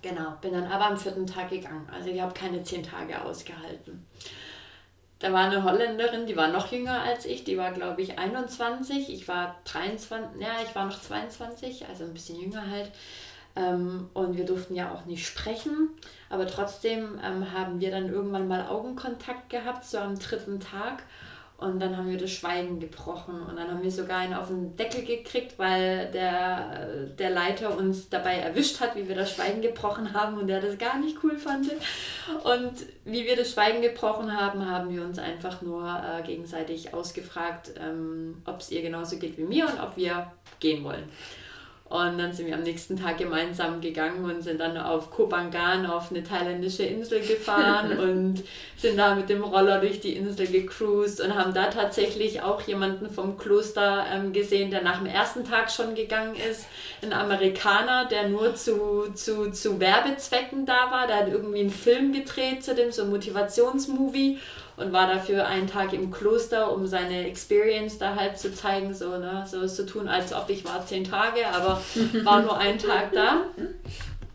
genau, bin dann aber am vierten Tag gegangen. Also ich habe keine zehn Tage ausgehalten. Da war eine Holländerin, die war noch jünger als ich, die war glaube ich 21, ich war 23, ja, ich war noch 22, also ein bisschen jünger halt. Ähm, und wir durften ja auch nicht sprechen, aber trotzdem ähm, haben wir dann irgendwann mal Augenkontakt gehabt, so am dritten Tag. Und dann haben wir das Schweigen gebrochen und dann haben wir sogar einen auf den Deckel gekriegt, weil der, der Leiter uns dabei erwischt hat, wie wir das Schweigen gebrochen haben und der das gar nicht cool fand. Und wie wir das Schweigen gebrochen haben, haben wir uns einfach nur äh, gegenseitig ausgefragt, ähm, ob es ihr genauso geht wie mir und ob wir gehen wollen. Und dann sind wir am nächsten Tag gemeinsam gegangen und sind dann auf Kopangan auf eine thailändische Insel gefahren und sind da mit dem Roller durch die Insel gecruised und haben da tatsächlich auch jemanden vom Kloster ähm, gesehen, der nach dem ersten Tag schon gegangen ist. Ein Amerikaner, der nur zu, zu, zu Werbezwecken da war. Der hat irgendwie einen Film gedreht zu dem, so ein Motivationsmovie und war dafür einen Tag im Kloster, um seine Experience da halt zu zeigen, so, ne, so zu tun, als ob ich war zehn Tage, aber war nur ein Tag da.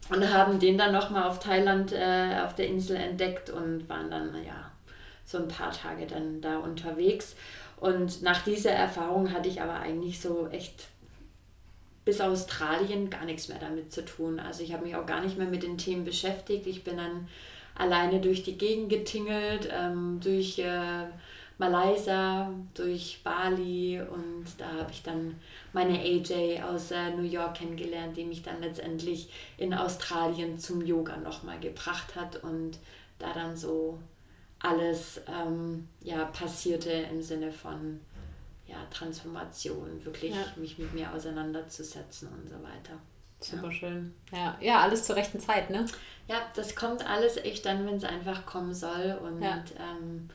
Und haben den dann nochmal auf Thailand, äh, auf der Insel entdeckt und waren dann, ja, so ein paar Tage dann da unterwegs. Und nach dieser Erfahrung hatte ich aber eigentlich so echt bis Australien gar nichts mehr damit zu tun. Also ich habe mich auch gar nicht mehr mit den Themen beschäftigt. Ich bin dann alleine durch die Gegend getingelt, ähm, durch äh, Malaysia, durch Bali und da habe ich dann meine AJ aus äh, New York kennengelernt, die mich dann letztendlich in Australien zum Yoga nochmal gebracht hat und da dann so alles ähm, ja, passierte im Sinne von ja, Transformation, wirklich ja. mich mit mir auseinanderzusetzen und so weiter. Super schön. Ja. ja, alles zur rechten Zeit, ne? Ja, das kommt alles echt dann, wenn es einfach kommen soll. Und ja. ähm,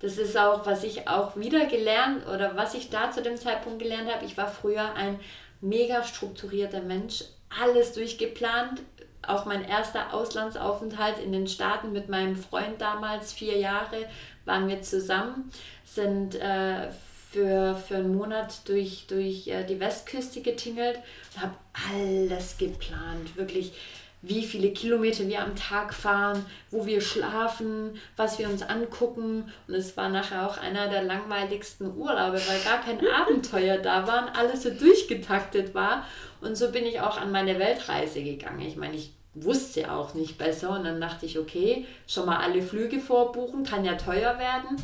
das ist auch, was ich auch wieder gelernt oder was ich da zu dem Zeitpunkt gelernt habe. Ich war früher ein mega strukturierter Mensch, alles durchgeplant. Auch mein erster Auslandsaufenthalt in den Staaten mit meinem Freund damals, vier Jahre waren wir zusammen, sind äh, für, für einen Monat durch, durch äh, die Westküste getingelt und habe alles geplant. Wirklich, wie viele Kilometer wir am Tag fahren, wo wir schlafen, was wir uns angucken. Und es war nachher auch einer der langweiligsten Urlaube, weil gar kein Abenteuer da war und alles so durchgetaktet war. Und so bin ich auch an meine Weltreise gegangen. Ich meine, ich wusste auch nicht besser und dann dachte ich, okay, schon mal alle Flüge vorbuchen, kann ja teuer werden.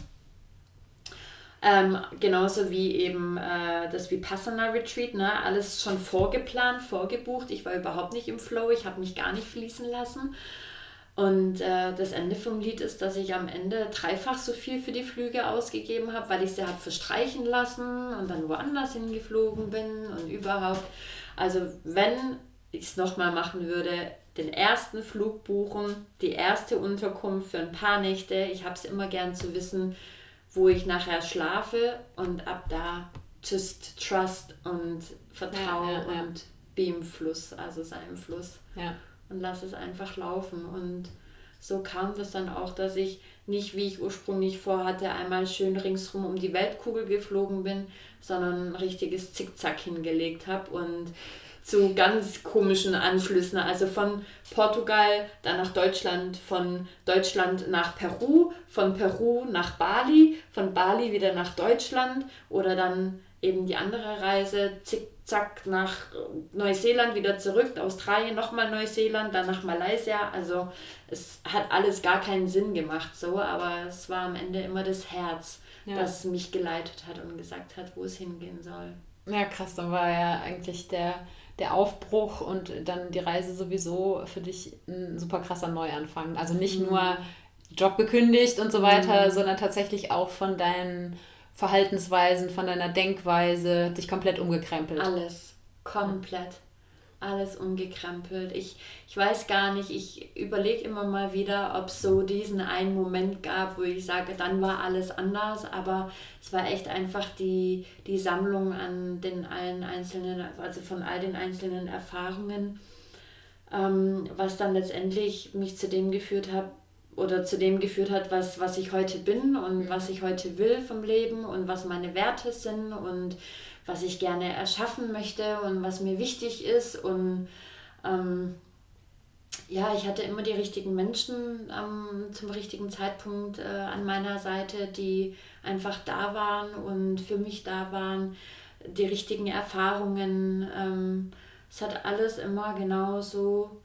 Ähm, genauso wie eben äh, das Vipassana Retreat, ne? alles schon vorgeplant, vorgebucht. Ich war überhaupt nicht im Flow, ich habe mich gar nicht fließen lassen. Und äh, das Ende vom Lied ist, dass ich am Ende dreifach so viel für die Flüge ausgegeben habe, weil ich sie habe verstreichen lassen und dann woanders hingeflogen bin und überhaupt. Also wenn ich es nochmal machen würde, den ersten Flug buchen, die erste Unterkunft für ein paar Nächte. Ich habe es immer gern zu wissen, wo ich nachher schlafe und ab da just trust und vertraue ja, ja, und be im Fluss, also sei im Fluss. Ja. Und lass es einfach laufen. Und so kam das dann auch, dass ich nicht, wie ich ursprünglich vorhatte, einmal schön ringsrum um die Weltkugel geflogen bin, sondern ein richtiges Zickzack hingelegt habe und zu ganz komischen Anschlüssen. Also von Portugal, dann nach Deutschland, von Deutschland nach Peru, von Peru nach Bali, von Bali wieder nach Deutschland oder dann eben die andere Reise, zickzack nach Neuseeland wieder zurück, Australien, nochmal Neuseeland, dann nach Malaysia. Also es hat alles gar keinen Sinn gemacht so, aber es war am Ende immer das Herz, ja. das mich geleitet hat und gesagt hat, wo es hingehen soll. Ja, krass, dann war ja eigentlich der der Aufbruch und dann die Reise sowieso für dich ein super krasser Neuanfang. Also nicht mhm. nur Job gekündigt und so weiter, mhm. sondern tatsächlich auch von deinen Verhaltensweisen, von deiner Denkweise, dich komplett umgekrempelt. Alles, komplett alles umgekrempelt. Ich, ich weiß gar nicht, ich überlege immer mal wieder, ob es so diesen einen Moment gab, wo ich sage, dann war alles anders, aber es war echt einfach die, die Sammlung an den allen einzelnen, also von all den einzelnen Erfahrungen, ähm, was dann letztendlich mich zu dem geführt hat, oder zu dem geführt hat, was, was ich heute bin und was ich heute will vom Leben und was meine Werte sind und was ich gerne erschaffen möchte und was mir wichtig ist. Und ähm, ja, ich hatte immer die richtigen Menschen ähm, zum richtigen Zeitpunkt äh, an meiner Seite, die einfach da waren und für mich da waren, die richtigen Erfahrungen. Ähm, es hat alles immer genau so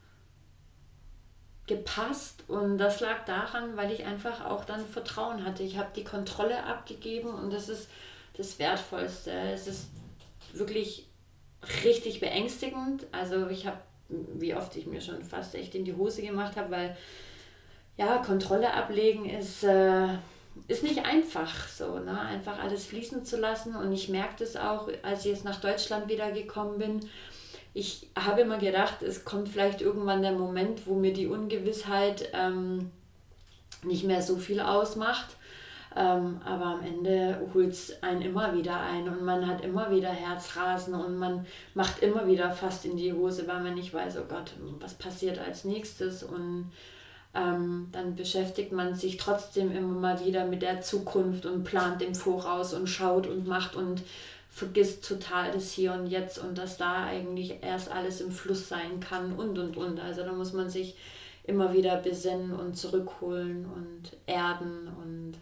gepasst und das lag daran, weil ich einfach auch dann Vertrauen hatte. Ich habe die Kontrolle abgegeben und das ist das Wertvollste. Es ist wirklich richtig beängstigend. Also ich habe, wie oft ich mir schon fast echt in die Hose gemacht habe, weil ja, Kontrolle ablegen ist, äh, ist nicht einfach so, ne? einfach alles fließen zu lassen. Und ich merke das auch, als ich jetzt nach Deutschland wieder gekommen bin. Ich habe immer gedacht, es kommt vielleicht irgendwann der Moment, wo mir die Ungewissheit ähm, nicht mehr so viel ausmacht. Ähm, aber am Ende holt es einen immer wieder ein und man hat immer wieder Herzrasen und man macht immer wieder fast in die Hose, weil man nicht weiß, oh Gott, was passiert als nächstes und ähm, dann beschäftigt man sich trotzdem immer mal wieder mit der Zukunft und plant im Voraus und schaut und macht und vergisst total das Hier und Jetzt und dass da eigentlich erst alles im Fluss sein kann und und und. Also da muss man sich immer wieder besinnen und zurückholen und erden und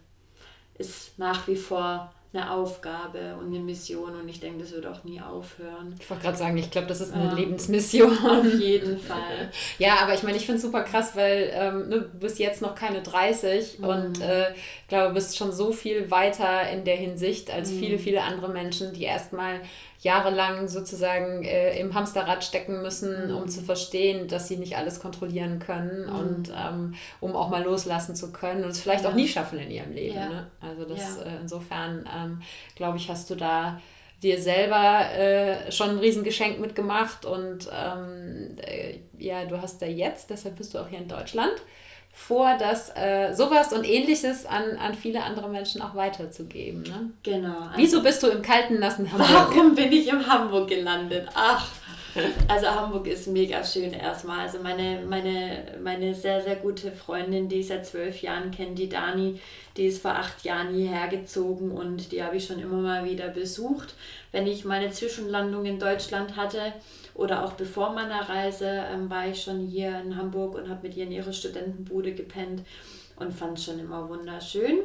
ist nach wie vor eine Aufgabe und eine Mission und ich denke, das wird auch nie aufhören. Ich wollte gerade sagen, ich glaube, das ist eine ähm, Lebensmission. Auf jeden Fall. ja, aber ich meine, ich finde es super krass, weil ähm, ne, du bist jetzt noch keine 30 mhm. und äh, ich glaube, du bist schon so viel weiter in der Hinsicht als mhm. viele, viele andere Menschen, die erstmal jahrelang sozusagen äh, im Hamsterrad stecken müssen, mhm. um zu verstehen, dass sie nicht alles kontrollieren können mhm. und ähm, um auch mal loslassen zu können und es vielleicht ja. auch nie schaffen in ihrem Leben. Ja. Ne? Also das ja. äh, insofern ähm, glaube ich, hast du da dir selber äh, schon ein Riesengeschenk mitgemacht und ähm, äh, ja, du hast da jetzt, deshalb bist du auch hier in Deutschland, vor, das äh, sowas und ähnliches an, an viele andere Menschen auch weiterzugeben. Ne? Genau. Also Wieso bist du im kalten, nassen Hamburg? Warum bin ich in Hamburg gelandet? Ach, also Hamburg ist mega schön erstmal. Also meine, meine, meine sehr, sehr gute Freundin, die ich seit zwölf Jahren kenne, die Dani, die ist vor acht Jahren hierher gezogen und die habe ich schon immer mal wieder besucht. Wenn ich meine Zwischenlandung in Deutschland hatte, oder auch bevor meiner Reise ähm, war ich schon hier in Hamburg und habe mit ihr in ihrer Studentenbude gepennt und fand es schon immer wunderschön.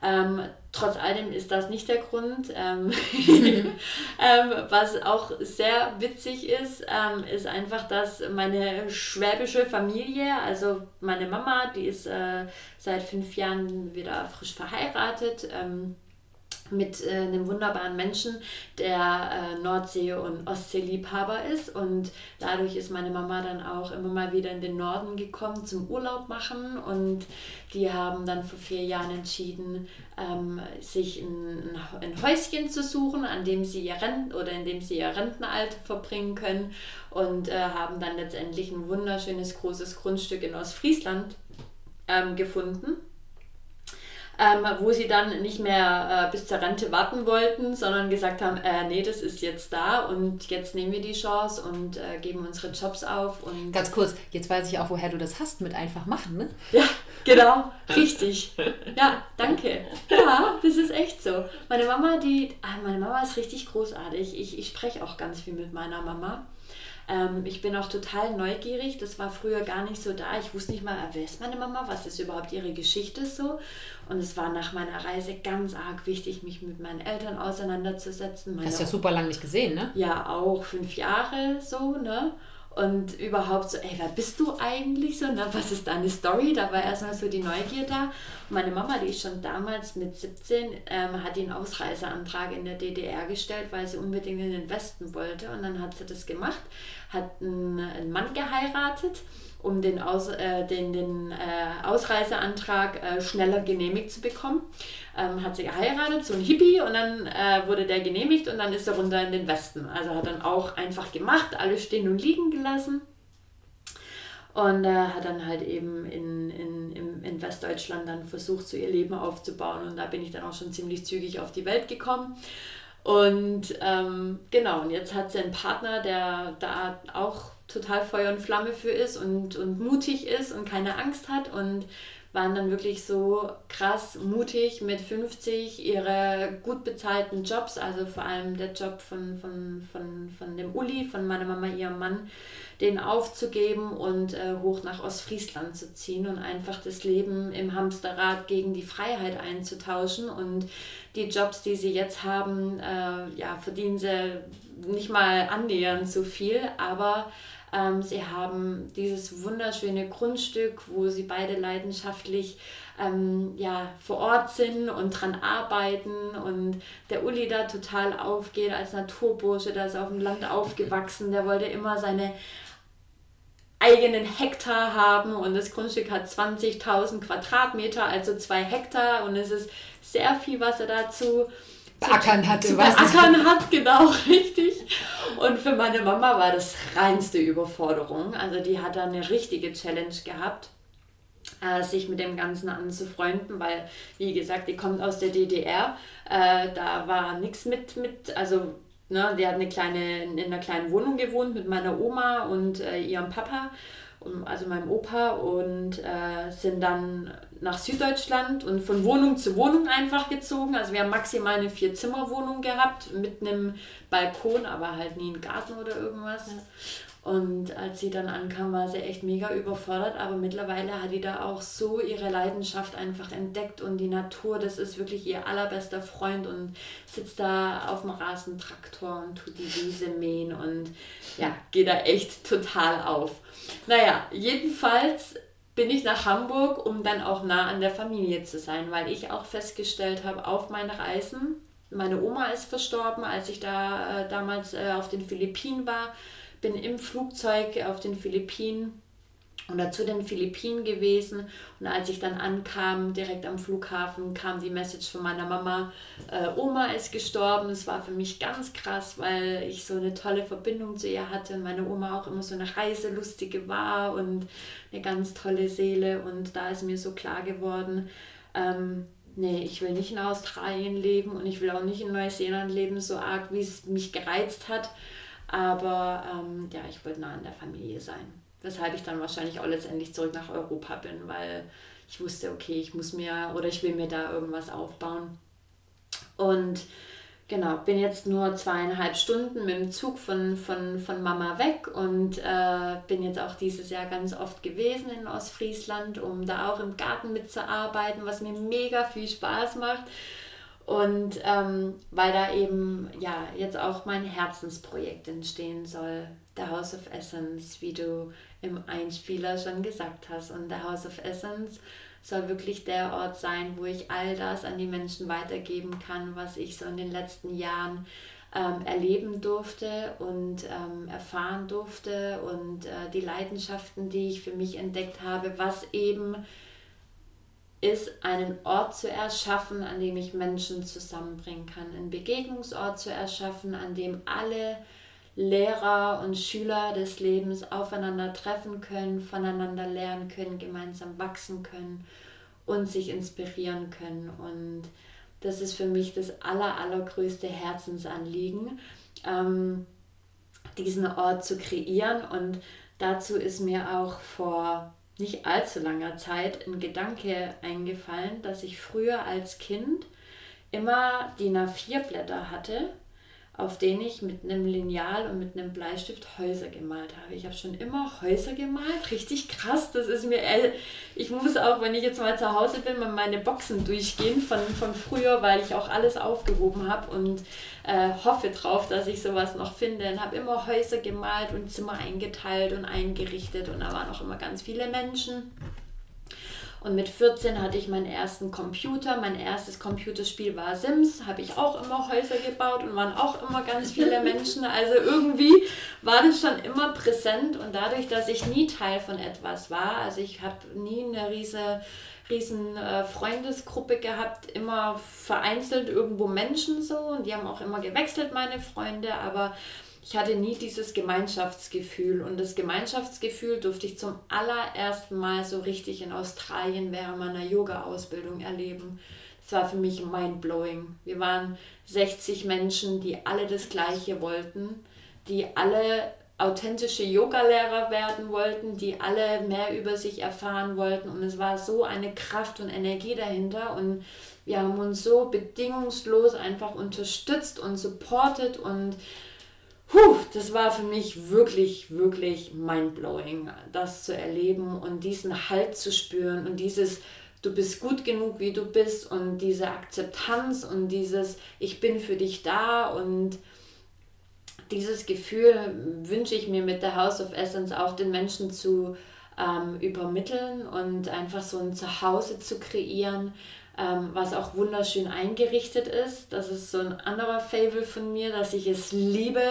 Ähm, trotz allem ist das nicht der Grund. Ähm, ähm, was auch sehr witzig ist, ähm, ist einfach, dass meine schwäbische Familie, also meine Mama, die ist äh, seit fünf Jahren wieder frisch verheiratet ähm, mit äh, einem wunderbaren Menschen, der äh, Nordsee- und Ostseeliebhaber ist. Und dadurch ist meine Mama dann auch immer mal wieder in den Norden gekommen zum Urlaub machen. Und die haben dann vor vier Jahren entschieden, ähm, sich ein, ein, Häuschen zu suchen, an dem sie ihr Renten oder in dem sie ihr Rentenalter verbringen können. Und äh, haben dann letztendlich ein wunderschönes großes Grundstück in Ostfriesland ähm, gefunden ähm, wo sie dann nicht mehr äh, bis zur Rente warten wollten, sondern gesagt haben, äh, nee, das ist jetzt da und jetzt nehmen wir die Chance und äh, geben unsere Jobs auf. Und Ganz kurz, jetzt weiß ich auch, woher du das hast mit einfach machen, ne? Ja, genau, richtig. Ja, danke. Ja, das ist echt so. Meine Mama, die, ah, meine Mama ist richtig großartig. Ich, ich spreche auch ganz viel mit meiner Mama. Ähm, ich bin auch total neugierig. Das war früher gar nicht so da. Ich wusste nicht mal, wer ist meine Mama, was ist überhaupt ihre Geschichte so. Und es war nach meiner Reise ganz arg wichtig, mich mit meinen Eltern auseinanderzusetzen. Meine Hast du ja super lange nicht gesehen, ne? Ja, auch fünf Jahre so, ne? Und überhaupt so, ey, wer bist du eigentlich so? Ne? Was ist deine Story? Da war erstmal so die Neugier da. Und meine Mama, die ist schon damals mit 17, ähm, hat den Ausreiseantrag in der DDR gestellt, weil sie unbedingt in den Westen wollte. Und dann hat sie das gemacht, hat einen, einen Mann geheiratet um den, Aus, äh, den, den äh, Ausreiseantrag äh, schneller genehmigt zu bekommen. Ähm, hat sie geheiratet, so ein Hippie, und dann äh, wurde der genehmigt und dann ist er runter in den Westen. Also hat dann auch einfach gemacht, alles stehen und liegen gelassen. Und äh, hat dann halt eben in, in, in, in Westdeutschland dann versucht, so ihr Leben aufzubauen. Und da bin ich dann auch schon ziemlich zügig auf die Welt gekommen. Und ähm, genau, und jetzt hat sie einen Partner, der da auch total Feuer und Flamme für ist und, und mutig ist und keine Angst hat und waren dann wirklich so krass mutig mit 50 ihre gut bezahlten Jobs, also vor allem der Job von, von, von, von dem Uli, von meiner Mama, ihrem Mann, den aufzugeben und äh, hoch nach Ostfriesland zu ziehen und einfach das Leben im Hamsterrad gegen die Freiheit einzutauschen. Und die Jobs, die sie jetzt haben, äh, ja, verdienen sie nicht mal annähernd so viel, aber ähm, sie haben dieses wunderschöne Grundstück, wo sie beide leidenschaftlich ähm, ja, vor Ort sind und dran arbeiten und der Uli da total aufgeht als Naturbursche, der ist auf dem Land aufgewachsen, der wollte immer seine eigenen Hektar haben und das Grundstück hat 20.000 Quadratmeter, also zwei Hektar und es ist sehr viel, was er dazu beackern hat. Zu beackern hat, genau, richtig. Und für meine Mama war das reinste Überforderung. Also die hat da eine richtige Challenge gehabt, äh, sich mit dem Ganzen anzufreunden, weil, wie gesagt, die kommt aus der DDR. Äh, da war nichts mit, mit, also ne, die hat eine kleine, in einer kleinen Wohnung gewohnt mit meiner Oma und äh, ihrem Papa also meinem Opa, und äh, sind dann nach Süddeutschland und von Wohnung zu Wohnung einfach gezogen. Also wir haben maximal eine Vier-Zimmer-Wohnung gehabt mit einem Balkon, aber halt nie einen Garten oder irgendwas. Ja. Und als sie dann ankam, war sie echt mega überfordert, aber mittlerweile hat die da auch so ihre Leidenschaft einfach entdeckt und die Natur, das ist wirklich ihr allerbester Freund und sitzt da auf dem Rasentraktor und tut die Wiese mähen und ja, geht da echt total auf. Naja, jedenfalls bin ich nach Hamburg, um dann auch nah an der Familie zu sein, weil ich auch festgestellt habe auf meinen Reisen, meine Oma ist verstorben, als ich da äh, damals äh, auf den Philippinen war, bin im Flugzeug auf den Philippinen oder zu den Philippinen gewesen. Und als ich dann ankam, direkt am Flughafen, kam die Message von meiner Mama, äh, Oma ist gestorben. Es war für mich ganz krass, weil ich so eine tolle Verbindung zu ihr hatte und meine Oma auch immer so eine Reiselustige war und eine ganz tolle Seele. Und da ist mir so klar geworden, ähm, nee, ich will nicht in Australien leben und ich will auch nicht in Neuseeland leben, so arg, wie es mich gereizt hat. Aber ähm, ja, ich wollte nah an der Familie sein weshalb ich dann wahrscheinlich auch letztendlich zurück nach Europa bin, weil ich wusste, okay, ich muss mir oder ich will mir da irgendwas aufbauen. Und genau, bin jetzt nur zweieinhalb Stunden mit dem Zug von, von, von Mama weg und äh, bin jetzt auch dieses Jahr ganz oft gewesen in Ostfriesland, um da auch im Garten mitzuarbeiten, was mir mega viel Spaß macht. Und ähm, weil da eben ja jetzt auch mein Herzensprojekt entstehen soll, der House of Essence, wie du im Einspieler schon gesagt hast. Und der House of Essence soll wirklich der Ort sein, wo ich all das an die Menschen weitergeben kann, was ich so in den letzten Jahren ähm, erleben durfte und ähm, erfahren durfte und äh, die Leidenschaften, die ich für mich entdeckt habe, was eben ist, einen Ort zu erschaffen, an dem ich Menschen zusammenbringen kann, einen Begegnungsort zu erschaffen, an dem alle Lehrer und Schüler des Lebens aufeinander treffen können, voneinander lernen können, gemeinsam wachsen können und sich inspirieren können. Und das ist für mich das aller, allergrößte Herzensanliegen, ähm, diesen Ort zu kreieren. Und dazu ist mir auch vor nicht allzu langer Zeit ein Gedanke eingefallen, dass ich früher als Kind immer die A4-Blätter hatte auf denen ich mit einem Lineal und mit einem Bleistift Häuser gemalt habe. Ich habe schon immer Häuser gemalt, richtig krass. Das ist mir, ich muss auch, wenn ich jetzt mal zu Hause bin, mal meine Boxen durchgehen von, von früher, weil ich auch alles aufgehoben habe und äh, hoffe drauf, dass ich sowas noch finde. Und habe immer Häuser gemalt und Zimmer eingeteilt und eingerichtet und da waren auch immer ganz viele Menschen. Und mit 14 hatte ich meinen ersten Computer. Mein erstes Computerspiel war Sims. Habe ich auch immer Häuser gebaut und waren auch immer ganz viele Menschen. Also irgendwie war das schon immer präsent. Und dadurch, dass ich nie Teil von etwas war, also ich habe nie eine riesige riesen äh, Freundesgruppe gehabt, immer vereinzelt irgendwo Menschen so und die haben auch immer gewechselt, meine Freunde, aber ich hatte nie dieses Gemeinschaftsgefühl und das Gemeinschaftsgefühl durfte ich zum allerersten Mal so richtig in Australien während meiner Yoga-Ausbildung erleben. Das war für mich mind-blowing. Wir waren 60 Menschen, die alle das Gleiche wollten, die alle authentische Yoga-Lehrer werden wollten, die alle mehr über sich erfahren wollten und es war so eine Kraft und Energie dahinter und wir haben uns so bedingungslos einfach unterstützt und supportet und Puh, das war für mich wirklich, wirklich mindblowing, das zu erleben und diesen Halt zu spüren und dieses, du bist gut genug, wie du bist und diese Akzeptanz und dieses, ich bin für dich da und dieses Gefühl wünsche ich mir mit der House of Essence auch den Menschen zu ähm, übermitteln und einfach so ein Zuhause zu kreieren, ähm, was auch wunderschön eingerichtet ist. Das ist so ein anderer Fable von mir, dass ich es liebe,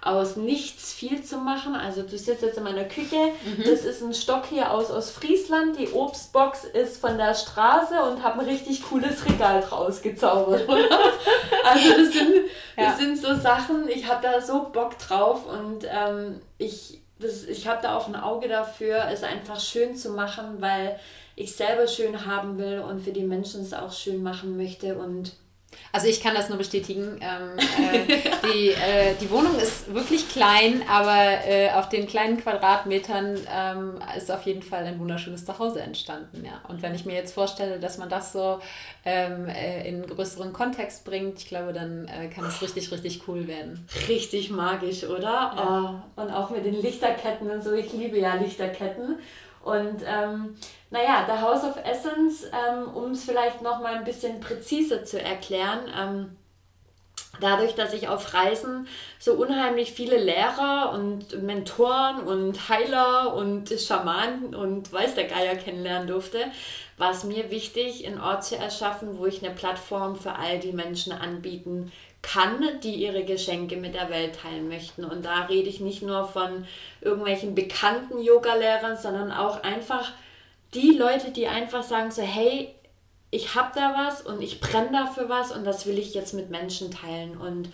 aus nichts viel zu machen. Also du sitzt jetzt in meiner Küche, mhm. das ist ein Stock hier aus Ostfriesland, die Obstbox ist von der Straße und habe ein richtig cooles Regal draus gezaubert. also das sind, das ja. sind so Sachen, ich habe da so Bock drauf und ähm, ich, ich habe da auch ein Auge dafür, es einfach schön zu machen, weil ich selber schön haben will und für die Menschen es auch schön machen möchte und also ich kann das nur bestätigen. Ähm, äh, die, äh, die Wohnung ist wirklich klein, aber äh, auf den kleinen Quadratmetern ähm, ist auf jeden Fall ein wunderschönes Zuhause entstanden. Ja. Und wenn ich mir jetzt vorstelle, dass man das so ähm, äh, in größeren Kontext bringt, ich glaube, dann äh, kann es richtig, richtig cool werden. Richtig magisch, oder? Ja. Oh, und auch mit den Lichterketten und so. Ich liebe ja Lichterketten. Und ähm, naja, der House of Essence, ähm, um es vielleicht noch mal ein bisschen präziser zu erklären, ähm, dadurch, dass ich auf Reisen so unheimlich viele Lehrer und Mentoren und Heiler und Schamanen und weiß der Geier kennenlernen durfte, war es mir wichtig, einen Ort zu erschaffen, wo ich eine Plattform für all die Menschen anbieten kann, die ihre Geschenke mit der Welt teilen möchten. Und da rede ich nicht nur von irgendwelchen bekannten Yoga-Lehrern, sondern auch einfach die Leute, die einfach sagen so, hey, ich habe da was und ich brenne dafür was und das will ich jetzt mit Menschen teilen. Und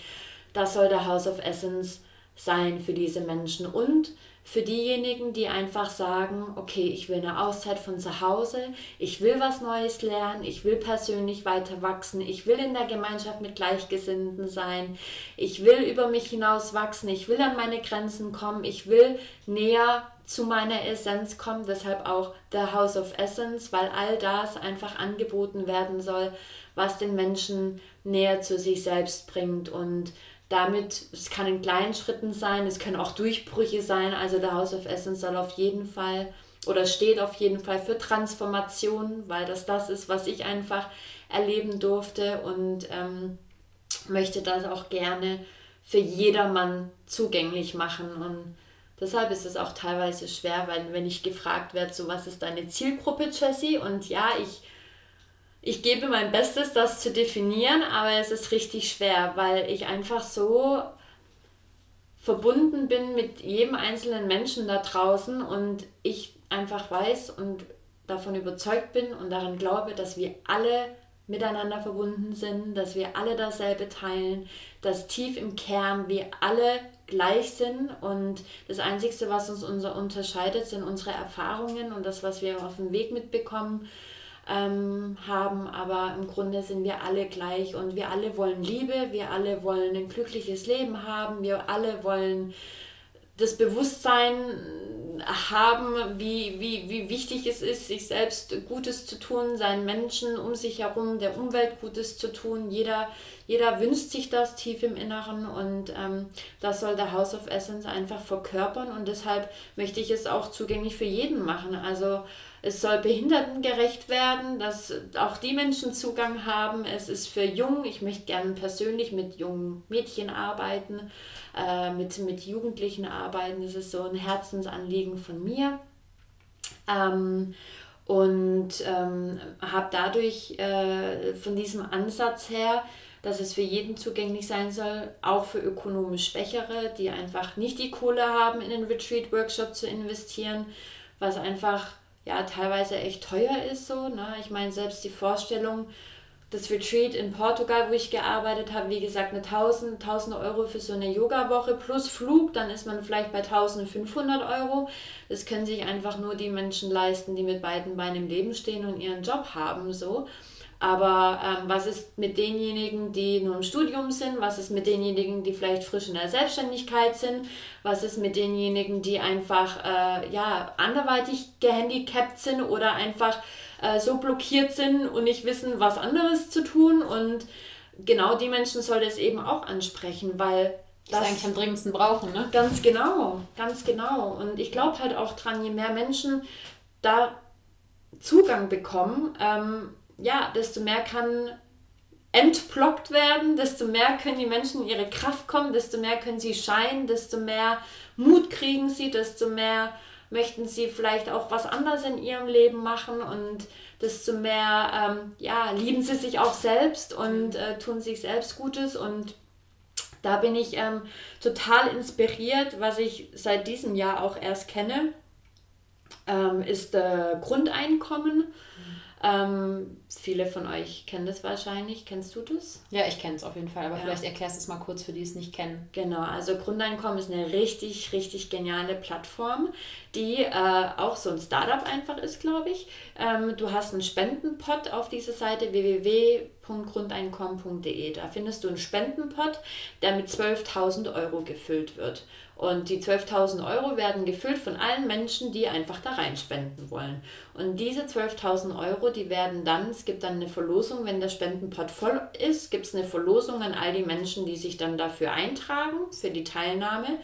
das soll der House of Essence sein für diese Menschen. Und für diejenigen, die einfach sagen, okay, ich will eine Auszeit von zu Hause, ich will was Neues lernen, ich will persönlich weiter wachsen, ich will in der Gemeinschaft mit Gleichgesinnten sein, ich will über mich hinaus wachsen, ich will an meine Grenzen kommen, ich will näher zu meiner Essenz kommen, deshalb auch der House of Essence, weil all das einfach angeboten werden soll, was den Menschen näher zu sich selbst bringt und damit, es kann in kleinen Schritten sein, es können auch Durchbrüche sein. Also der House of Essence soll auf jeden Fall oder steht auf jeden Fall für Transformation, weil das das ist, was ich einfach erleben durfte und ähm, möchte das auch gerne für jedermann zugänglich machen. Und deshalb ist es auch teilweise schwer, weil wenn ich gefragt werde, so was ist deine Zielgruppe, Jessie? Und ja, ich ich gebe mein Bestes, das zu definieren, aber es ist richtig schwer, weil ich einfach so verbunden bin mit jedem einzelnen Menschen da draußen und ich einfach weiß und davon überzeugt bin und daran glaube, dass wir alle miteinander verbunden sind, dass wir alle dasselbe teilen, dass tief im Kern wir alle gleich sind und das Einzige, was uns unser unterscheidet, sind unsere Erfahrungen und das, was wir auf dem Weg mitbekommen ähm, haben, aber im Grunde sind wir alle gleich und wir alle wollen Liebe, wir alle wollen ein glückliches Leben haben, wir alle wollen das Bewusstsein haben, wie, wie, wie wichtig es ist, sich selbst Gutes zu tun, seinen Menschen um sich herum, der Umwelt Gutes zu tun. Jeder, jeder wünscht sich das tief im Inneren und ähm, das soll der House of Essence einfach verkörpern und deshalb möchte ich es auch zugänglich für jeden machen. Also es soll behindertengerecht werden, dass auch die Menschen Zugang haben. Es ist für jung. Ich möchte gerne persönlich mit jungen Mädchen arbeiten, äh, mit, mit Jugendlichen arbeiten. Das ist so ein Herzensanliegen von mir. Ähm, und ähm, habe dadurch äh, von diesem Ansatz her, dass es für jeden zugänglich sein soll, auch für ökonomisch Schwächere, die einfach nicht die Kohle haben, in den Retreat-Workshop zu investieren, was einfach ja teilweise echt teuer ist so. Ne? Ich meine, selbst die Vorstellung, das Retreat in Portugal, wo ich gearbeitet habe, wie gesagt, eine 1000, 1000 Euro für so eine Yoga-Woche plus Flug, dann ist man vielleicht bei 1500 Euro. Das können sich einfach nur die Menschen leisten, die mit beiden Beinen im Leben stehen und ihren Job haben, so. Aber ähm, was ist mit denjenigen, die nur im Studium sind? Was ist mit denjenigen, die vielleicht frisch in der Selbstständigkeit sind? Was ist mit denjenigen, die einfach äh, ja, anderweitig gehandicapt sind oder einfach äh, so blockiert sind und nicht wissen, was anderes zu tun? Und genau die Menschen soll es eben auch ansprechen, weil das, das eigentlich am dringendsten brauchen, ne? Ganz genau, ganz genau. Und ich glaube halt auch dran, je mehr Menschen da Zugang bekommen, ähm, ja, desto mehr kann entblockt werden, desto mehr können die Menschen in ihre Kraft kommen, desto mehr können sie scheinen, desto mehr Mut kriegen sie, desto mehr möchten sie vielleicht auch was anderes in ihrem Leben machen und desto mehr ähm, ja, lieben sie sich auch selbst und äh, tun sich selbst Gutes und da bin ich ähm, total inspiriert, was ich seit diesem Jahr auch erst kenne, ähm, ist äh, Grundeinkommen. Mhm ähm, viele von euch kennen das wahrscheinlich. Kennst du das? Ja, ich kenne es auf jeden Fall, aber ja. vielleicht erklärst du es mal kurz für die es nicht kennen. Genau, also Grundeinkommen ist eine richtig, richtig geniale Plattform, die äh, auch so ein Startup einfach ist, glaube ich. Ähm, du hast einen Spendenpot auf dieser Seite www.grundeinkommen.de. Da findest du einen Spendenpot, der mit 12.000 Euro gefüllt wird. Und die 12.000 Euro werden gefüllt von allen Menschen, die einfach da reinspenden wollen. Und diese 12.000 Euro, die werden dann, es gibt dann eine Verlosung, wenn der Spendenpot voll ist, gibt es eine Verlosung an all die Menschen, die sich dann dafür eintragen, für die Teilnahme.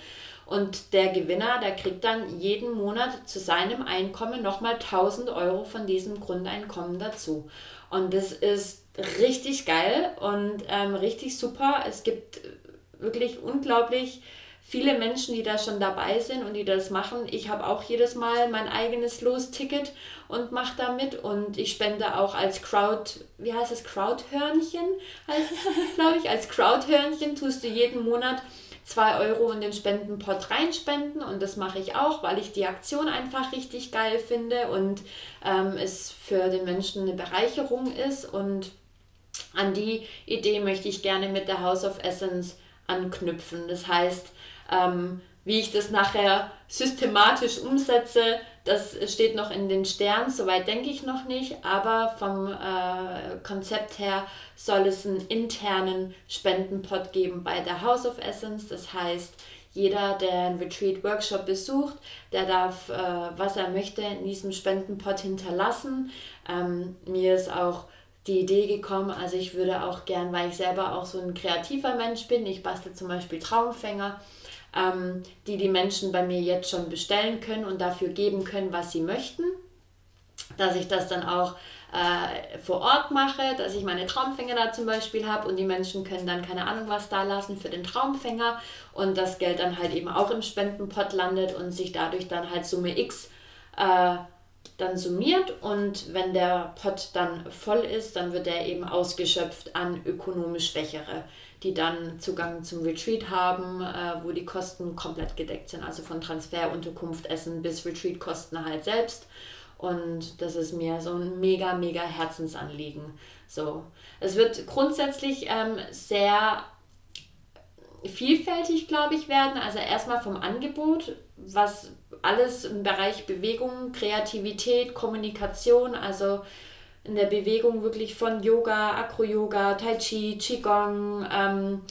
Und der Gewinner, der kriegt dann jeden Monat zu seinem Einkommen nochmal 1000 Euro von diesem Grundeinkommen dazu. Und das ist richtig geil und ähm, richtig super. Es gibt wirklich unglaublich viele Menschen, die da schon dabei sind und die das machen. Ich habe auch jedes Mal mein eigenes Los-Ticket und mache da mit und ich spende auch als Crowd, wie heißt es, Crowdhörnchen heißt es, glaube ich, als Crowdhörnchen tust du jeden Monat 2 Euro in den Spendenpot reinspenden und das mache ich auch, weil ich die Aktion einfach richtig geil finde und ähm, es für den Menschen eine Bereicherung ist und an die Idee möchte ich gerne mit der House of Essence anknüpfen. Das heißt, ähm, wie ich das nachher systematisch umsetze, das steht noch in den Sternen, soweit denke ich noch nicht, aber vom äh, Konzept her soll es einen internen Spendenpot geben bei der House of Essence. Das heißt, jeder, der einen Retreat-Workshop besucht, der darf, äh, was er möchte, in diesem Spendenpot hinterlassen. Ähm, mir ist auch die Idee gekommen, also ich würde auch gern, weil ich selber auch so ein kreativer Mensch bin, ich bastel zum Beispiel Traumfänger ähm, die die Menschen bei mir jetzt schon bestellen können und dafür geben können, was sie möchten. Dass ich das dann auch äh, vor Ort mache, dass ich meine Traumfänger da zum Beispiel habe und die Menschen können dann keine Ahnung was da lassen für den Traumfänger und das Geld dann halt eben auch im Spendenpot landet und sich dadurch dann halt Summe X äh, dann summiert und wenn der Pot dann voll ist, dann wird er eben ausgeschöpft an ökonomisch Schwächere die dann Zugang zum Retreat haben, äh, wo die Kosten komplett gedeckt sind. Also von Transfer, Unterkunft, Essen bis Retreat-Kosten halt selbst. Und das ist mir so ein mega, mega Herzensanliegen. So. Es wird grundsätzlich ähm, sehr vielfältig, glaube ich, werden. Also erstmal vom Angebot, was alles im Bereich Bewegung, Kreativität, Kommunikation, also in der Bewegung wirklich von Yoga, Acro-Yoga, Tai Chi, Qigong, ähm,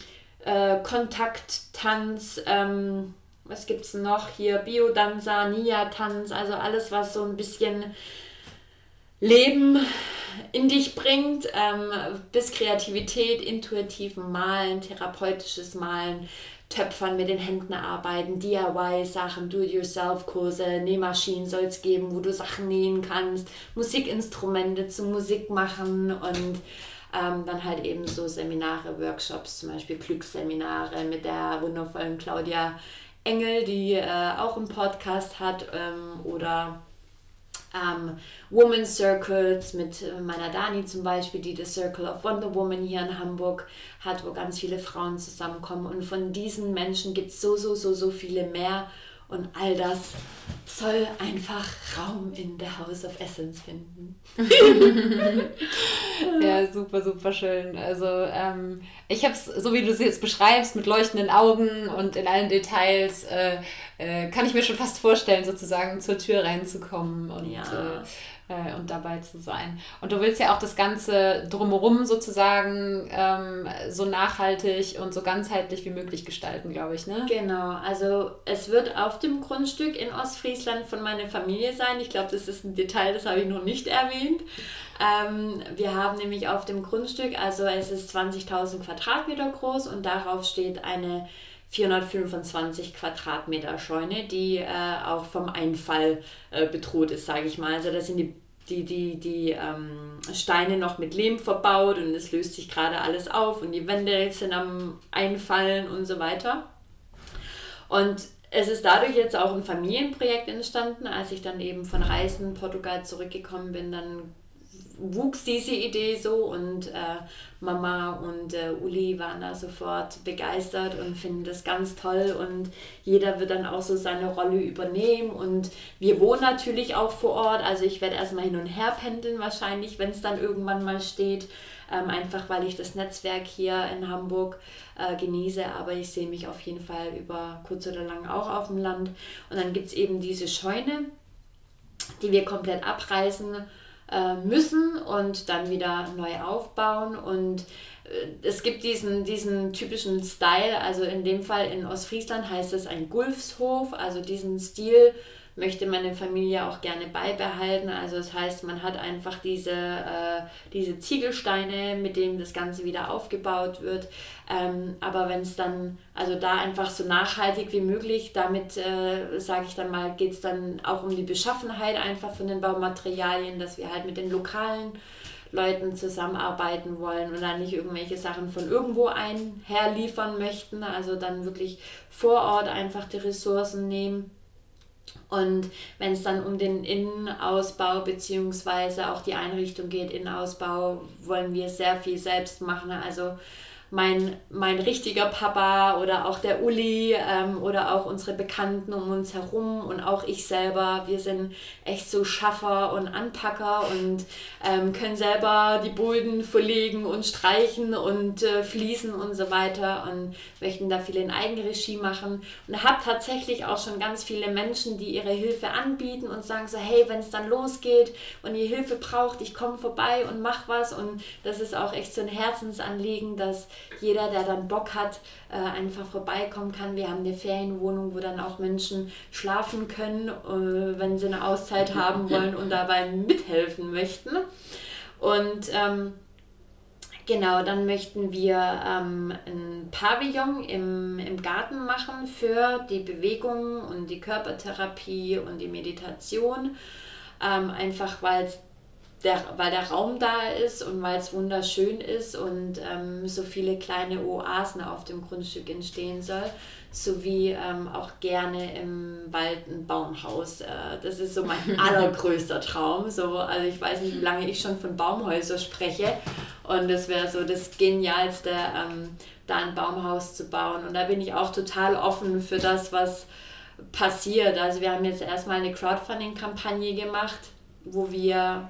äh, Kontakttanz, ähm, was gibt es noch hier, Biodanza, Nia-Tanz, also alles, was so ein bisschen Leben in dich bringt, ähm, bis Kreativität, intuitiven Malen, therapeutisches Malen, Töpfern mit den Händen arbeiten, DIY-Sachen, Do-it-yourself-Kurse, Nähmaschinen soll es geben, wo du Sachen nähen kannst, Musikinstrumente zu Musik machen und ähm, dann halt eben so Seminare, Workshops, zum Beispiel Glücksseminare mit der wundervollen Claudia Engel, die äh, auch einen Podcast hat ähm, oder ähm, Woman Circles mit äh, meiner Dani zum Beispiel, die das Circle of Wonder Woman hier in Hamburg hat, wo ganz viele Frauen zusammenkommen. Und von diesen Menschen gibt es so, so, so, so viele mehr. Und all das soll einfach Raum in der House of Essence finden. ja, super, super schön. Also ähm, ich habe es, so wie du es jetzt beschreibst, mit leuchtenden Augen und in allen Details, äh, äh, kann ich mir schon fast vorstellen, sozusagen zur Tür reinzukommen und ja. äh, äh, und dabei zu sein. Und du willst ja auch das Ganze drumherum sozusagen ähm, so nachhaltig und so ganzheitlich wie möglich gestalten, glaube ich, ne? Genau, also es wird auf dem Grundstück in Ostfriesland von meiner Familie sein. Ich glaube, das ist ein Detail, das habe ich noch nicht erwähnt. Ähm, wir haben nämlich auf dem Grundstück, also es ist 20.000 Quadratmeter groß und darauf steht eine 425 Quadratmeter Scheune, die äh, auch vom Einfall äh, bedroht ist, sage ich mal. Also da sind die, die, die, die ähm, Steine noch mit Lehm verbaut und es löst sich gerade alles auf und die Wände sind am Einfallen und so weiter. Und es ist dadurch jetzt auch ein Familienprojekt entstanden. Als ich dann eben von Reisen Portugal zurückgekommen bin, dann wuchs diese Idee so und äh, Mama und äh, Uli waren da sofort begeistert und finden das ganz toll und jeder wird dann auch so seine Rolle übernehmen und wir wohnen natürlich auch vor Ort, also ich werde erstmal hin und her pendeln wahrscheinlich, wenn es dann irgendwann mal steht, ähm, einfach weil ich das Netzwerk hier in Hamburg äh, genieße, aber ich sehe mich auf jeden Fall über kurz oder lang auch auf dem Land. Und dann gibt es eben diese Scheune, die wir komplett abreißen äh, müssen und dann wieder neu aufbauen. Und äh, es gibt diesen, diesen typischen Style, also in dem Fall in Ostfriesland heißt es ein Gulfshof, also diesen Stil möchte meine Familie auch gerne beibehalten. Also das heißt, man hat einfach diese, äh, diese Ziegelsteine, mit denen das Ganze wieder aufgebaut wird. Ähm, aber wenn es dann, also da einfach so nachhaltig wie möglich, damit äh, sage ich dann mal, geht es dann auch um die Beschaffenheit einfach von den Baumaterialien, dass wir halt mit den lokalen Leuten zusammenarbeiten wollen und dann nicht irgendwelche Sachen von irgendwo einherliefern möchten. Also dann wirklich vor Ort einfach die Ressourcen nehmen und wenn es dann um den Innenausbau bzw. auch die Einrichtung geht, Innenausbau, wollen wir sehr viel selbst machen. Also mein, mein richtiger Papa oder auch der Uli ähm, oder auch unsere Bekannten um uns herum und auch ich selber, wir sind echt so Schaffer und Anpacker und ähm, können selber die Boden verlegen und streichen und äh, fließen und so weiter und möchten da viel in Eigenregie machen. Und habe tatsächlich auch schon ganz viele Menschen, die ihre Hilfe anbieten und sagen so, hey, wenn es dann losgeht und ihr Hilfe braucht, ich komme vorbei und mach was. Und das ist auch echt so ein Herzensanliegen, dass jeder, der dann Bock hat, äh, einfach vorbeikommen kann. Wir haben eine Ferienwohnung, wo dann auch Menschen schlafen können, äh, wenn sie eine Auszeit haben wollen und dabei mithelfen möchten. Und ähm, Genau, dann möchten wir ähm, ein Pavillon im, im Garten machen für die Bewegung und die Körpertherapie und die Meditation. Ähm, einfach weil es der, weil der Raum da ist und weil es wunderschön ist und ähm, so viele kleine Oasen auf dem Grundstück entstehen soll, sowie ähm, auch gerne im Wald ein Baumhaus. Äh, das ist so mein allergrößter Traum. So, also ich weiß nicht, wie lange ich schon von Baumhäusern spreche und das wäre so das Genialste, ähm, da ein Baumhaus zu bauen. Und da bin ich auch total offen für das, was passiert. Also wir haben jetzt erstmal eine Crowdfunding-Kampagne gemacht, wo wir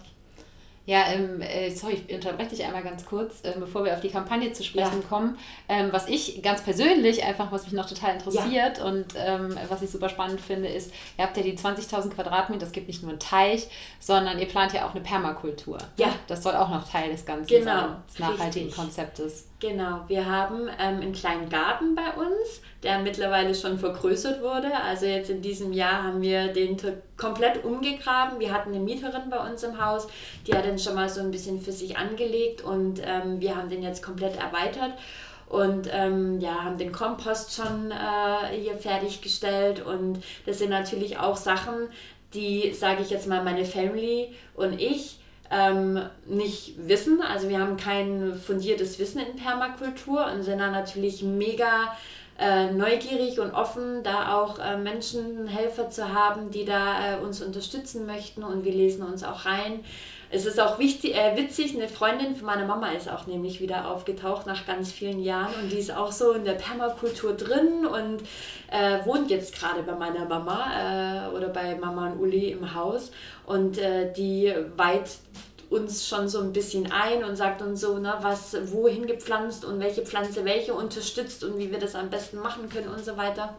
Ja, ähm, äh, sorry, ich unterbreche dich einmal ganz kurz, äh, bevor wir auf die Kampagne zu sprechen ja. kommen. Ähm, was ich ganz persönlich einfach, was mich noch total interessiert ja. und ähm, was ich super spannend finde, ist, ihr habt ja die 20.000 Quadratmeter, es gibt nicht nur einen Teich, sondern ihr plant ja auch eine Permakultur. Ja. Das soll auch noch Teil des Ganzen genau. sein, des nachhaltigen Richtig. Konzeptes. Genau, wir haben ähm, einen kleinen Garten bei uns, der mittlerweile schon vergrößert wurde. Also jetzt in diesem Jahr haben wir den komplett umgegraben. Wir hatten eine Mieterin bei uns im Haus, die hat den schon mal so ein bisschen für sich angelegt und ähm, wir haben den jetzt komplett erweitert und ähm, ja, haben den Kompost schon äh, hier fertiggestellt und das sind natürlich auch Sachen, die, sage ich jetzt mal, meine Family und ich ähm, nicht wissen. Also wir haben kein fundiertes Wissen in Permakultur und sind da natürlich mega äh, neugierig und offen, da auch äh, Menschen, Helfer zu haben, die da äh, uns unterstützen möchten und wir lesen uns auch rein. Es ist auch wichtig, äh, witzig, eine Freundin von meiner Mama ist auch nämlich wieder aufgetaucht nach ganz vielen Jahren und die ist auch so in der Permakultur drin und äh, wohnt jetzt gerade bei meiner Mama äh, oder bei Mama und Uli im Haus und äh, die weit uns schon so ein bisschen ein und sagt uns so, ne, was wohin gepflanzt und welche Pflanze welche unterstützt und wie wir das am besten machen können und so weiter.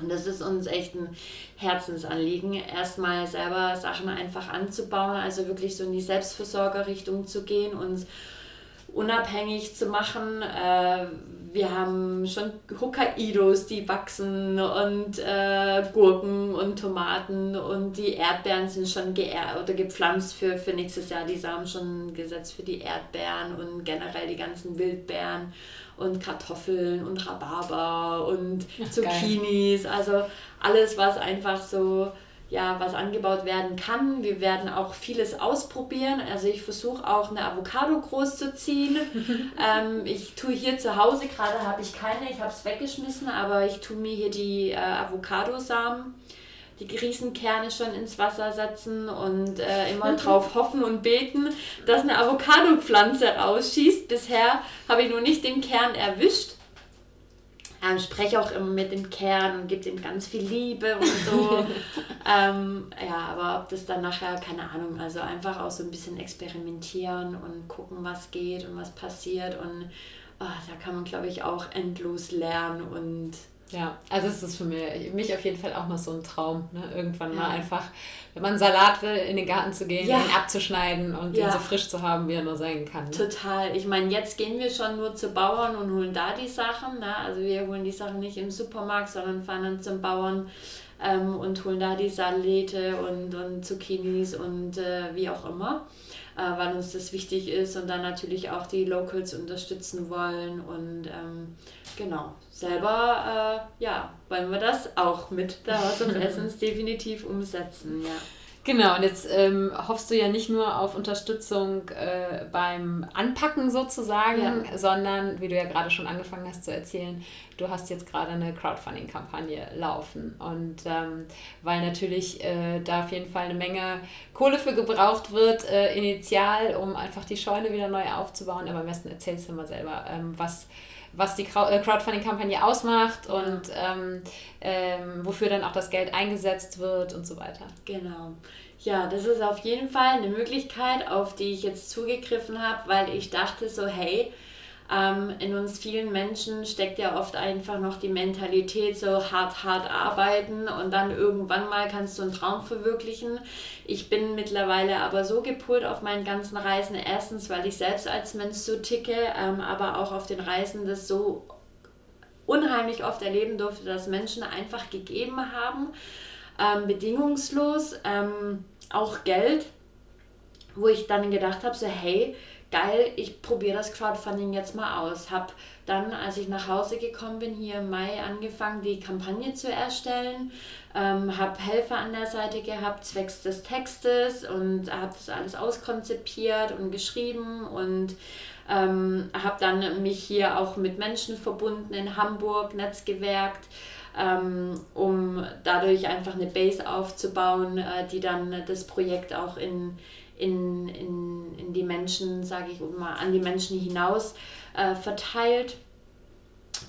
Und das ist uns echt ein Herzensanliegen, erstmal selber Sachen einfach anzubauen, also wirklich so in die Selbstversorgerrichtung zu gehen und unabhängig zu machen. Äh, wir haben schon Hokkaidos, die wachsen und äh, Gurken und Tomaten und die Erdbeeren sind schon geer oder gepflanzt für, für nächstes Jahr. Die Samen schon gesetzt für die Erdbeeren und generell die ganzen Wildbeeren und Kartoffeln und Rhabarber und Ach, Zucchinis. Geil. Also alles, was einfach so ja, was angebaut werden kann. Wir werden auch vieles ausprobieren. Also ich versuche auch eine Avocado groß zu ziehen. ähm, ich tue hier zu Hause, gerade habe ich keine, ich habe es weggeschmissen, aber ich tue mir hier die äh, Avocadosamen, die Riesenkerne schon ins Wasser setzen und äh, immer drauf hoffen und beten, dass eine Avocado-Pflanze rausschießt. Bisher habe ich nur nicht den Kern erwischt ähm, spreche auch immer mit dem Kern und gebe ihm ganz viel Liebe und so. ähm, ja, aber ob das dann nachher, keine Ahnung, also einfach auch so ein bisschen experimentieren und gucken, was geht und was passiert. Und oh, da kann man, glaube ich, auch endlos lernen und ja, also es ist für mich, mich auf jeden Fall auch mal so ein Traum, ne? irgendwann ja. mal einfach, wenn man Salat will, in den Garten zu gehen, ja. ihn abzuschneiden und ja. ihn so frisch zu haben, wie er nur sein kann. Ne? Total. Ich meine, jetzt gehen wir schon nur zu Bauern und holen da die Sachen. Ne? Also wir holen die Sachen nicht im Supermarkt, sondern fahren dann zum Bauern ähm, und holen da die Salete und, und Zucchinis und äh, wie auch immer äh, weil uns das wichtig ist und dann natürlich auch die Locals unterstützen wollen und ähm, genau, selber äh, ja, wollen wir das auch mit der House of Essence definitiv umsetzen, ja. Genau, und jetzt ähm, hoffst du ja nicht nur auf Unterstützung äh, beim Anpacken sozusagen, ja. sondern, wie du ja gerade schon angefangen hast zu erzählen, du hast jetzt gerade eine Crowdfunding-Kampagne laufen. Und ähm, weil natürlich äh, da auf jeden Fall eine Menge Kohle für gebraucht wird, äh, initial, um einfach die Scheune wieder neu aufzubauen. Aber am besten erzählst du mal selber, ähm, was was die äh, Crowdfunding-Kampagne ausmacht und ähm, ähm, wofür dann auch das Geld eingesetzt wird und so weiter. Genau. Ja, das ist auf jeden Fall eine Möglichkeit, auf die ich jetzt zugegriffen habe, weil ich dachte so, hey, ähm, in uns vielen Menschen steckt ja oft einfach noch die Mentalität, so hart, hart arbeiten und dann irgendwann mal kannst du einen Traum verwirklichen. Ich bin mittlerweile aber so gepult auf meinen ganzen Reisen. Erstens, weil ich selbst als Mensch so ticke, ähm, aber auch auf den Reisen das so unheimlich oft erleben durfte, dass Menschen einfach gegeben haben, ähm, bedingungslos, ähm, auch Geld, wo ich dann gedacht habe, so hey, geil, ich probiere das Crowdfunding jetzt mal aus. Habe dann, als ich nach Hause gekommen bin, hier im Mai angefangen, die Kampagne zu erstellen. Ähm, habe Helfer an der Seite gehabt, zwecks des Textes und habe das alles auskonzipiert und geschrieben und ähm, habe dann mich hier auch mit Menschen verbunden in Hamburg, netzgewerkt. Ähm, um dadurch einfach eine Base aufzubauen, äh, die dann das Projekt auch in, in, in, in die Menschen, sage ich mal, an die Menschen hinaus äh, verteilt.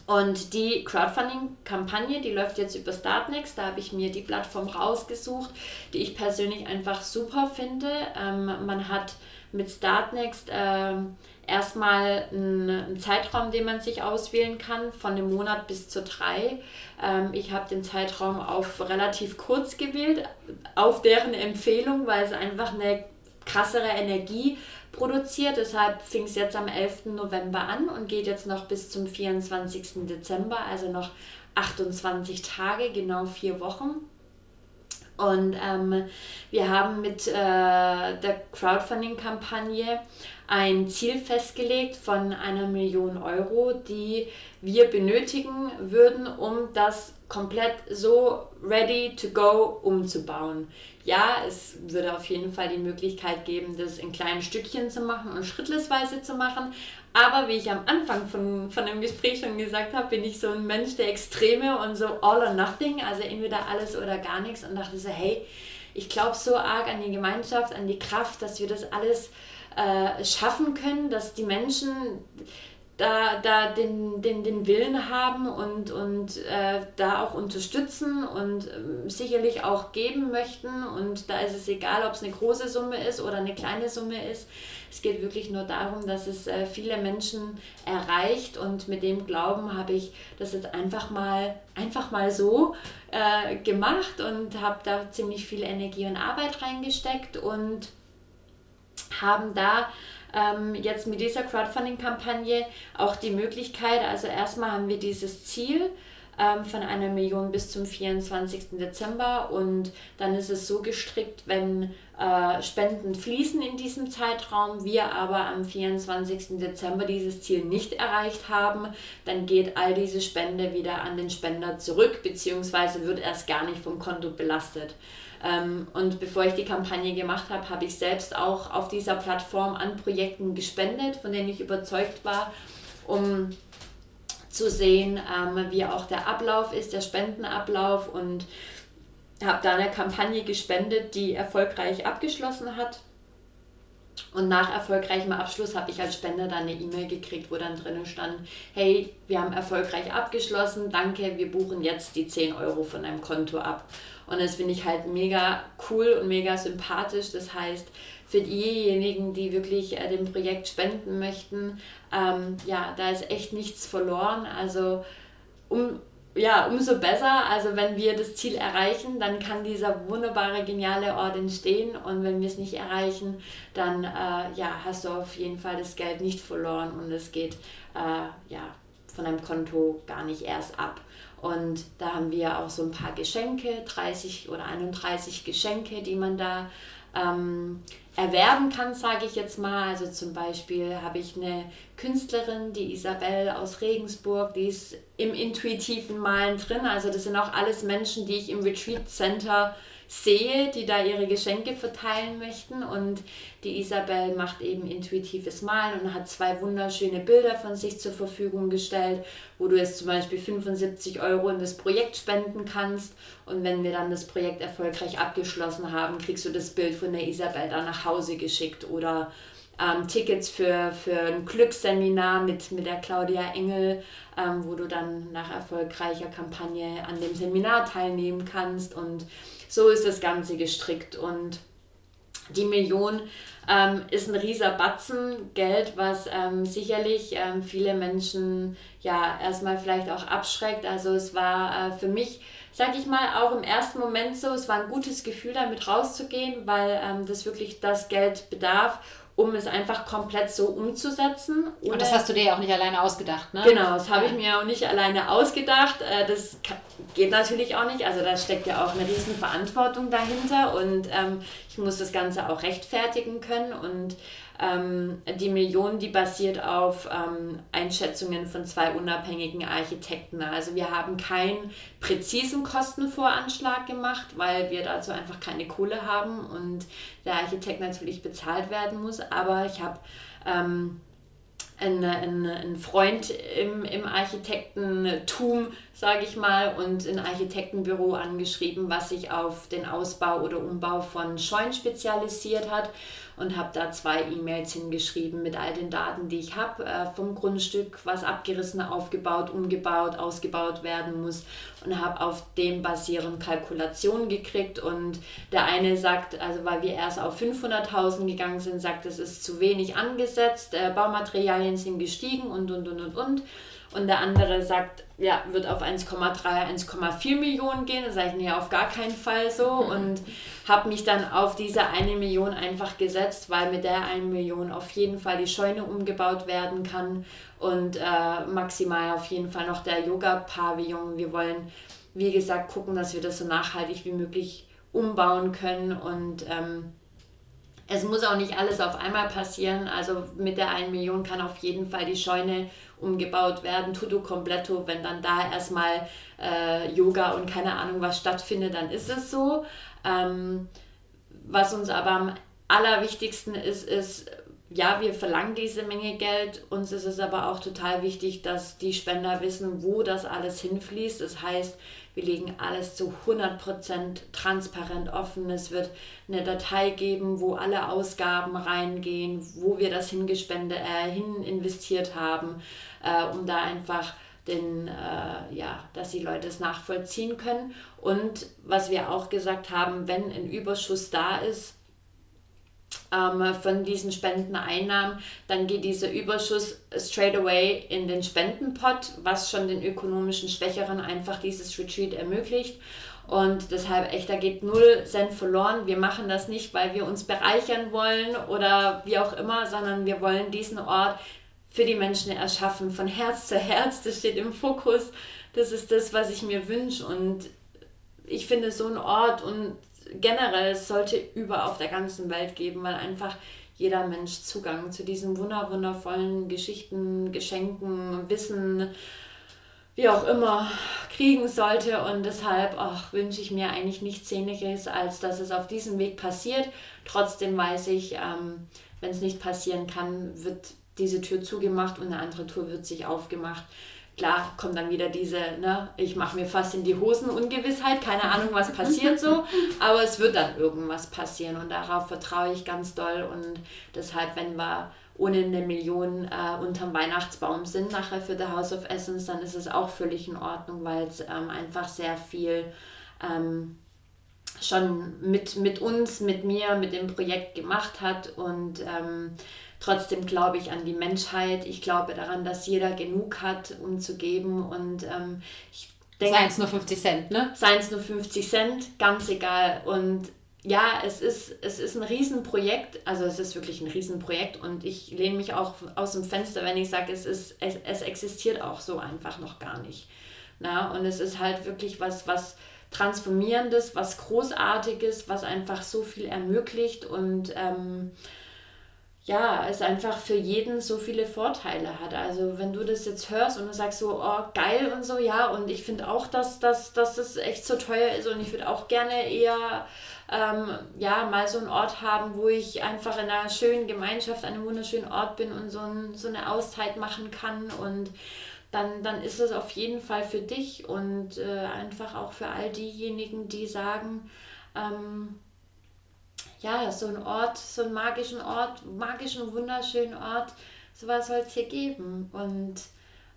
Und die Crowdfunding-Kampagne, die läuft jetzt über Startnext. Da habe ich mir die Plattform rausgesucht, die ich persönlich einfach super finde. Ähm, man hat mit Startnext ähm, erstmal einen, Zeitraum, den man sich auswählen kann, von einem Monat bis zu drei. Ähm, ich habe den Zeitraum auf relativ kurz gewählt, auf deren Empfehlung, weil es einfach eine krassere Energie produziert. Deshalb fing es jetzt am 11. November an und geht jetzt noch bis zum 24. Dezember, also noch 28 Tage, genau vier Wochen. Und ähm, wir haben mit äh, der Crowdfunding-Kampagne ein Ziel festgelegt von einer Million Euro, die wir benötigen würden, um das komplett so ready to go umzubauen. Ja, es würde auf jeden Fall die Möglichkeit geben, das in kleinen Stückchen zu machen und schrittweise zu machen. Aber wie ich am Anfang von, von dem Gespräch schon gesagt habe, bin ich so ein Mensch der Extreme und so all or nothing, also entweder alles oder gar nichts und dachte so, hey, ich glaube so arg an die Gemeinschaft, an die Kraft, dass wir das alles äh, schaffen können, dass die Menschen da, da den, den, den Willen haben und, und äh, da auch unterstützen und äh, sicherlich auch geben möchten. Und da ist es egal, ob es eine große Summe ist oder eine kleine Summe ist. Es geht wirklich nur darum, dass es äh, viele Menschen erreicht. Und mit dem Glauben habe ich das jetzt einfach mal, einfach mal so äh, gemacht und habe da ziemlich viel Energie und Arbeit reingesteckt und haben da ähm, jetzt mit dieser Crowdfunding-Kampagne auch die Möglichkeit, also erstmal haben wir dieses Ziel ähm, von einer Million bis zum 24. Dezember und dann ist es so gestrickt, wenn äh, Spenden fließen in diesem Zeitraum, wir aber am 24. Dezember dieses Ziel nicht erreicht haben, dann geht all diese Spende wieder an den Spender zurück, beziehungsweise wird erst gar nicht vom Konto belastet. Ähm, und bevor ich die Kampagne gemacht habe, habe ich selbst auch auf dieser Plattform an Projekten gespendet, von denen ich überzeugt war, um zu sehen, ähm, wie auch der Ablauf ist, der Spendenablauf und habe da eine Kampagne gespendet, die erfolgreich abgeschlossen hat. Und nach erfolgreichem Abschluss habe ich als Spender dann eine E-Mail gekriegt, wo dann drinnen stand, hey, wir haben erfolgreich abgeschlossen, danke, wir buchen jetzt die 10 Euro von deinem Konto ab. Und das finde ich halt mega cool und mega sympathisch. Das heißt, für diejenigen, die wirklich äh, dem Projekt spenden möchten, ähm, ja, da ist echt nichts verloren. Also um, ja, umso besser. Also wenn wir das Ziel erreichen, dann kann dieser wunderbare, geniale Ort entstehen. Und wenn wir es nicht erreichen, dann äh, ja, hast du auf jeden Fall das Geld nicht verloren und es geht äh, ja, von deinem Konto gar nicht erst ab. Und da haben wir auch so ein paar Geschenke, 30 oder 31 Geschenke, die man da ähm, erwerben kann, sage ich jetzt mal. Also zum Beispiel habe ich eine Künstlerin, die Isabel aus Regensburg, die ist im intuitiven Malen drin. Also das sind auch alles Menschen, die ich im Retreat Center sehe, die da ihre Geschenke verteilen möchten. Und die Isabel macht eben intuitives Malen und hat zwei wunderschöne Bilder von sich zur Verfügung gestellt, wo du jetzt zum Beispiel 75 Euro in das Projekt spenden kannst. Und wenn wir dann das Projekt erfolgreich abgeschlossen haben, kriegst du das Bild von der Isabel dann nach Hause geschickt oder ähm, Tickets für, für ein Glücksseminar mit, mit der Claudia Engel, ähm, wo du dann nach erfolgreicher Kampagne an dem Seminar teilnehmen kannst und so ist das Ganze gestrickt und die Million ähm, ist ein rieser Batzen Geld, was ähm, sicherlich ähm, viele Menschen ja erstmal vielleicht auch abschreckt. Also es war äh, für mich, sag ich mal, auch im ersten Moment so, es war ein gutes Gefühl damit rauszugehen, weil ähm, das wirklich das Geld bedarf um es einfach komplett so umzusetzen. Und das hast du dir ja auch nicht alleine ausgedacht, ne? Genau, das habe ich mir auch nicht alleine ausgedacht. Äh, das geht natürlich auch nicht. Also da steckt ja auch eine riesen Verantwortung dahinter und ähm, ich muss das Ganze auch rechtfertigen können und ähm, die Million, die basiert auf ähm, Einschätzungen von zwei unabhängigen Architekten. Also wir haben keinen präzisen Kostenvoranschlag gemacht, weil wir dazu einfach keine Kohle haben und der Architekt natürlich bezahlt werden muss. Aber ich habe ähm, ein, ein, ein Freund im, im Architektentum, sage ich mal, und ein Architektenbüro angeschrieben, was sich auf den Ausbau oder Umbau von Scheunen spezialisiert hat. Und habe da zwei E-Mails hingeschrieben mit all den Daten, die ich habe äh, vom Grundstück, was abgerissen, aufgebaut, umgebaut, ausgebaut werden muss und habe auf dem basierend Kalkulationen gekriegt und der eine sagt, also weil wir erst auf 500.000 gegangen sind, sagt, es ist zu wenig angesetzt, äh, Baumaterialien sind gestiegen und und und und und und der andere sagt, ja, wird auf 1,3, 1,4 Millionen gehen. Das sage ich, nee, auf gar keinen Fall so. Und habe mich dann auf diese eine Million einfach gesetzt, weil mit der eine Million auf jeden Fall die Scheune umgebaut werden kann und äh, maximal auf jeden Fall noch der Yoga-Pavillon. Wir wollen, wie gesagt, gucken, dass wir das so nachhaltig wie möglich umbauen können und ähm, es muss auch nicht alles auf einmal passieren. Also mit der 1 Million kann auf jeden Fall die Scheune umgebaut werden, tutto completo. Wenn dann da erstmal äh, Yoga und keine Ahnung was stattfindet, dann ist es so. Ähm, was uns aber am allerwichtigsten ist, ist, ja, wir verlangen diese Menge Geld. Uns ist es aber auch total wichtig, dass die Spender wissen, wo das alles hinfließt. Das heißt, wir legen alles zu 100% transparent offen. Es wird eine Datei geben, wo alle Ausgaben reingehen, wo wir das hingespende, äh, hin investiert haben, äh, um da einfach den, äh, ja, dass die Leute es nachvollziehen können. Und was wir auch gesagt haben, wenn ein Überschuss da ist, ähm, von diesen Spendeneinnahmen, dann geht dieser Überschuss straight away in den Spendenpot, was schon den ökonomischen Schwächeren einfach dieses Retreat ermöglicht. Und deshalb echt, da geht null Cent verloren. Wir machen das nicht, weil wir uns bereichern wollen oder wie auch immer, sondern wir wollen diesen Ort für die Menschen erschaffen, von Herz zu Herz. Das steht im Fokus. Das ist das, was ich mir wünsche. Und ich finde so ein Ort und generell es sollte über auf der ganzen Welt geben, weil einfach jeder Mensch Zugang zu diesen wunder wundervollen Geschichten, Geschenken, Wissen, wie auch immer, kriegen sollte. Und deshalb wünsche ich mir eigentlich nichts Sehnliches, als dass es auf diesem Weg passiert. Trotzdem weiß ich, ähm, wenn es nicht passieren kann, wird diese Tür zugemacht und eine andere Tür wird sich aufgemacht. Klar kommt dann wieder diese, ne, ich mache mir fast in die Hosen Ungewissheit, keine Ahnung, was passiert so, aber es wird dann irgendwas passieren und darauf vertraue ich ganz doll. Und deshalb, wenn wir ohne eine Million äh, unterm Weihnachtsbaum sind nachher für The House of Essence, dann ist es auch völlig in Ordnung, weil es ähm, einfach sehr viel ähm, schon mit, mit uns, mit mir, mit dem Projekt gemacht hat. Und ähm, Trotzdem glaube ich an die Menschheit. Ich glaube daran, dass jeder genug hat, um zu geben. Und ähm, ich denke. Seien es nur 50 Cent, ne? Seien es nur 50 Cent, ganz egal. Und ja, es ist, es ist ein Riesenprojekt, also es ist wirklich ein Riesenprojekt und ich lehne mich auch aus dem Fenster, wenn ich sage, es, ist, es, es existiert auch so einfach noch gar nicht. Na, und es ist halt wirklich was, was Transformierendes, was Großartiges, was einfach so viel ermöglicht und ähm, ja, es einfach für jeden so viele Vorteile hat. Also wenn du das jetzt hörst und du sagst so, oh, geil und so, ja, und ich finde auch, dass, dass, dass das echt so teuer ist und ich würde auch gerne eher ähm, ja, mal so einen Ort haben, wo ich einfach in einer schönen Gemeinschaft, einem wunderschönen Ort bin und so, ein, so eine Auszeit machen kann und dann, dann ist es auf jeden Fall für dich und äh, einfach auch für all diejenigen, die sagen, ähm, ja, so ein Ort, so einen magischen Ort, magischen, wunderschönen Ort, sowas soll es hier geben. Und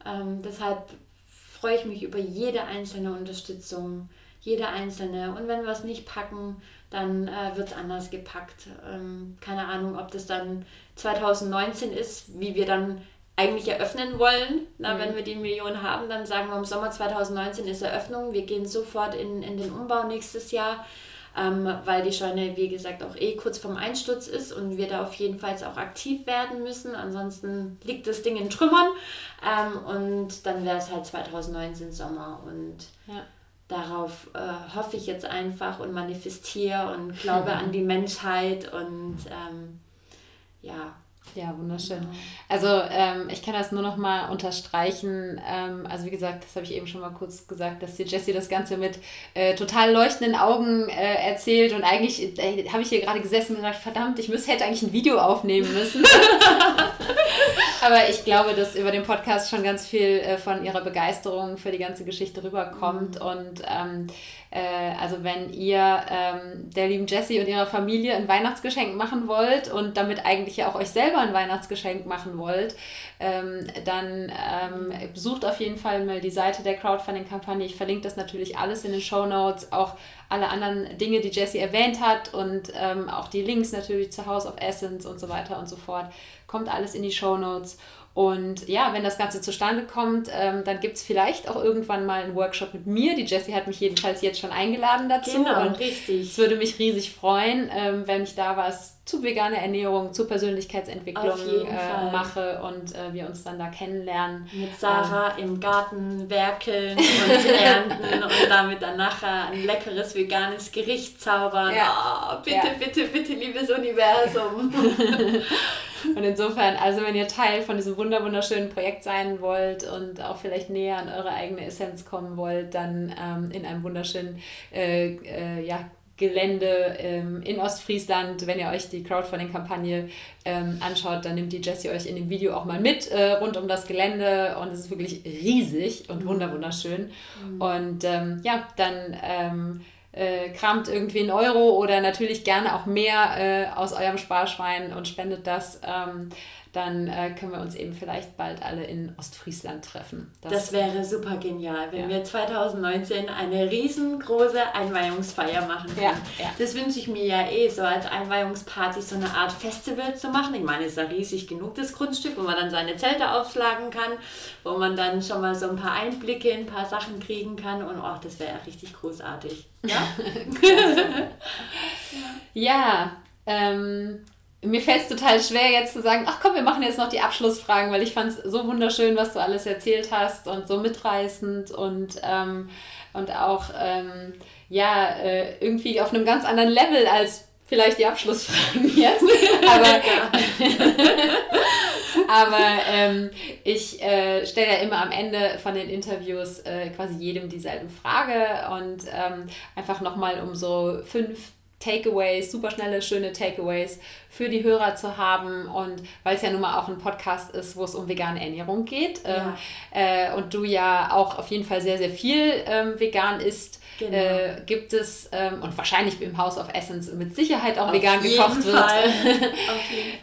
ähm, deshalb freue ich mich über jede einzelne Unterstützung, jede einzelne. Und wenn wir es nicht packen, dann äh, wird es anders gepackt. Ähm, keine Ahnung, ob das dann 2019 ist, wie wir dann eigentlich eröffnen wollen. Na, mhm. Wenn wir die Million haben, dann sagen wir im Sommer 2019 ist Eröffnung. Wir gehen sofort in, in den Umbau nächstes Jahr ähm, weil die Scheune, wie gesagt, auch eh kurz vorm Einsturz ist und wir da auf jeden Fall auch aktiv werden müssen. Ansonsten liegt das Ding in Trümmern ähm, und dann wäre es halt 2019 Sommer und ja. darauf äh, hoffe ich jetzt einfach und manifestiere und glaube an die Menschheit und ähm, ja, ja, wunderschön. Also ähm, ich kann das nur noch mal unterstreichen. Ähm, also wie gesagt, das habe ich eben schon mal kurz gesagt, dass dir Jessie das Ganze mit äh, total leuchtenden Augen äh, erzählt und eigentlich äh, habe ich hier gerade gesessen und gesagt, verdammt, ich müsste, hätte eigentlich ein Video aufnehmen müssen. Aber ich glaube, dass über den Podcast schon ganz viel äh, von ihrer Begeisterung für die ganze Geschichte rüberkommt. Mhm. Und ähm, äh, also wenn ihr ähm, der lieben Jessie und ihrer Familie ein Weihnachtsgeschenk machen wollt und damit eigentlich ja auch euch selber ein Weihnachtsgeschenk machen wollt, ähm, dann ähm, besucht auf jeden Fall mal die Seite der Crowdfunding-Kampagne. Ich verlinke das natürlich alles in den Show Notes, auch alle anderen Dinge, die Jessie erwähnt hat und ähm, auch die Links natürlich zu House of Essence und so weiter und so fort. Kommt alles in die Show Notes. Und ja, wenn das Ganze zustande kommt, ähm, dann gibt es vielleicht auch irgendwann mal einen Workshop mit mir. Die Jessie hat mich jedenfalls jetzt schon eingeladen dazu. Genau, und richtig. Es würde mich riesig freuen, ähm, wenn ich da was zu veganer Ernährung, zu Persönlichkeitsentwicklung äh, mache und äh, wir uns dann da kennenlernen. Mit Sarah ähm, im Garten werkeln und ernten und damit dann nachher ein leckeres veganes Gericht zaubern. Ja. Oh, bitte, ja. bitte, bitte, liebes Universum. Und insofern, also wenn ihr Teil von diesem wunderschönen Projekt sein wollt und auch vielleicht näher an eure eigene Essenz kommen wollt, dann ähm, in einem wunderschönen äh, äh, ja, Gelände ähm, in Ostfriesland. Wenn ihr euch die Crowdfunding-Kampagne ähm, anschaut, dann nimmt die Jessie euch in dem Video auch mal mit äh, rund um das Gelände und es ist wirklich riesig und wunderschön. Mhm. Und ähm, ja, dann ähm, äh, kramt irgendwie einen Euro oder natürlich gerne auch mehr äh, aus eurem Sparschwein und spendet das. Ähm, dann äh, können wir uns eben vielleicht bald alle in Ostfriesland treffen. Das, das wäre super genial, wenn ja. wir 2019 eine riesengroße Einweihungsfeier machen können. Ja, ja. Das wünsche ich mir ja eh, so als Einweihungsparty so eine Art Festival zu machen. Ich meine, es ist ja riesig genug, das Grundstück, wo man dann seine Zelte aufschlagen kann, wo man dann schon mal so ein paar Einblicke in ein paar Sachen kriegen kann und oh, das wäre ja richtig großartig. Ja, ja ähm, mir fällt es total schwer, jetzt zu sagen, ach komm, wir machen jetzt noch die Abschlussfragen, weil ich fand es so wunderschön, was du alles erzählt hast und so mitreißend und, ähm, und auch ähm, ja, äh, irgendwie auf einem ganz anderen Level als vielleicht die Abschlussfragen jetzt. Aber, aber ähm, ich äh, stelle ja immer am Ende von den Interviews äh, quasi jedem dieselbe Frage und ähm, einfach nochmal um so fünf Takeaways, super schnelle, schöne Takeaways für die Hörer zu haben. Und weil es ja nun mal auch ein Podcast ist, wo es um vegane Ernährung geht ja. ähm, äh, und du ja auch auf jeden Fall sehr, sehr viel ähm, vegan isst, Genau. Äh, gibt es, ähm, und wahrscheinlich im House of Essence mit Sicherheit auch Auf vegan gekocht Fall. wird.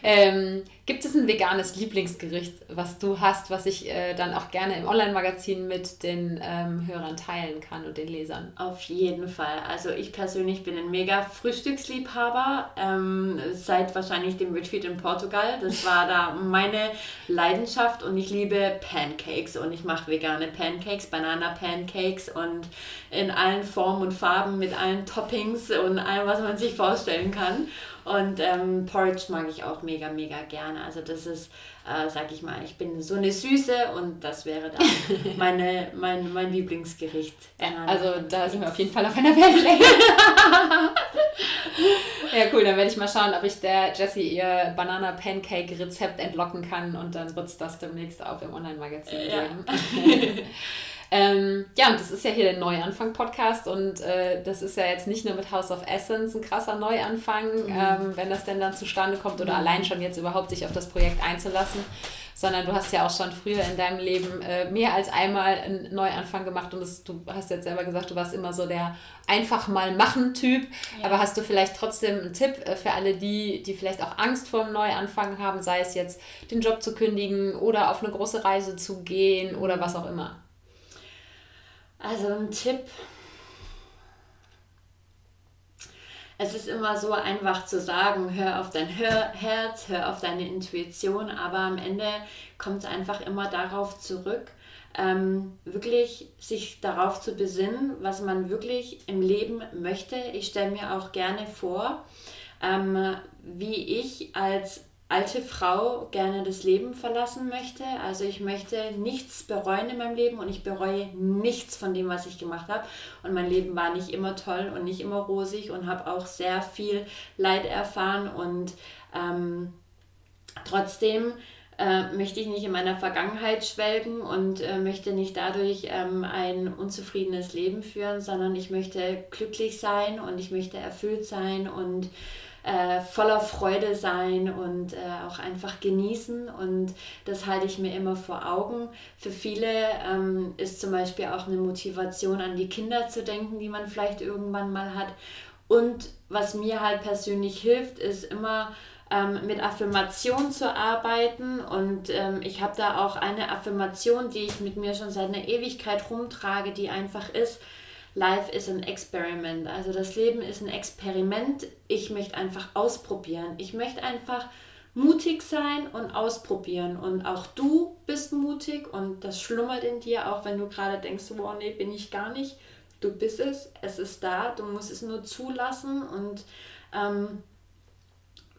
ähm, gibt es ein veganes Lieblingsgericht, was du hast, was ich äh, dann auch gerne im Online-Magazin mit den ähm, Hörern teilen kann und den Lesern? Auf jeden Fall. Also ich persönlich bin ein mega Frühstücksliebhaber, ähm, seit wahrscheinlich dem Retreat in Portugal. Das war da meine Leidenschaft und ich liebe Pancakes und ich mache vegane Pancakes, Banana-Pancakes und in allen Formen und Farben mit allen Toppings und allem, was man sich vorstellen kann. Und ähm, Porridge mag ich auch mega, mega gerne. Also das ist, äh, sag ich mal, ich bin so eine Süße und das wäre dann meine, mein, mein Lieblingsgericht. Ja, also da sind wir auf jeden Fall auf einer Wellenlänge. ja, cool, dann werde ich mal schauen, ob ich der Jessie ihr Banana-Pancake-Rezept entlocken kann und dann wird es das demnächst auch im Online-Magazin geben. Ja. Ähm, ja, und das ist ja hier der Neuanfang-Podcast und äh, das ist ja jetzt nicht nur mit House of Essence ein krasser Neuanfang, mhm. ähm, wenn das denn dann zustande kommt oder mhm. allein schon jetzt überhaupt sich auf das Projekt einzulassen, sondern du hast ja auch schon früher in deinem Leben äh, mehr als einmal einen Neuanfang gemacht und das, du hast jetzt selber gesagt, du warst immer so der einfach mal machen Typ, ja. aber hast du vielleicht trotzdem einen Tipp äh, für alle die, die vielleicht auch Angst vor einem Neuanfang haben, sei es jetzt den Job zu kündigen oder auf eine große Reise zu gehen oder was auch immer? Also ein Tipp. Es ist immer so einfach zu sagen, hör auf dein Herz, hör auf deine Intuition, aber am Ende kommt es einfach immer darauf zurück, ähm, wirklich sich darauf zu besinnen, was man wirklich im Leben möchte. Ich stelle mir auch gerne vor, ähm, wie ich als alte Frau gerne das Leben verlassen möchte. Also ich möchte nichts bereuen in meinem Leben und ich bereue nichts von dem, was ich gemacht habe. Und mein Leben war nicht immer toll und nicht immer rosig und habe auch sehr viel Leid erfahren und ähm, trotzdem äh, möchte ich nicht in meiner Vergangenheit schwelgen und äh, möchte nicht dadurch ähm, ein unzufriedenes Leben führen, sondern ich möchte glücklich sein und ich möchte erfüllt sein und äh, voller Freude sein und äh, auch einfach genießen. Und das halte ich mir immer vor Augen. Für viele ähm, ist zum Beispiel auch eine Motivation, an die Kinder zu denken, die man vielleicht irgendwann mal hat. Und was mir halt persönlich hilft, ist immer ähm, mit Affirmation zu arbeiten. Und ähm, ich habe da auch eine Affirmation, die ich mit mir schon seit einer Ewigkeit rumtrage, die einfach ist, Life is an experiment. Also das Leben ist ein Experiment. Ich möchte einfach ausprobieren. Ich möchte einfach mutig sein und ausprobieren. Und auch du bist mutig und das schlummert in dir, auch wenn du gerade denkst, wow, nee, bin ich gar nicht. Du bist es, es ist da, du musst es nur zulassen und ähm,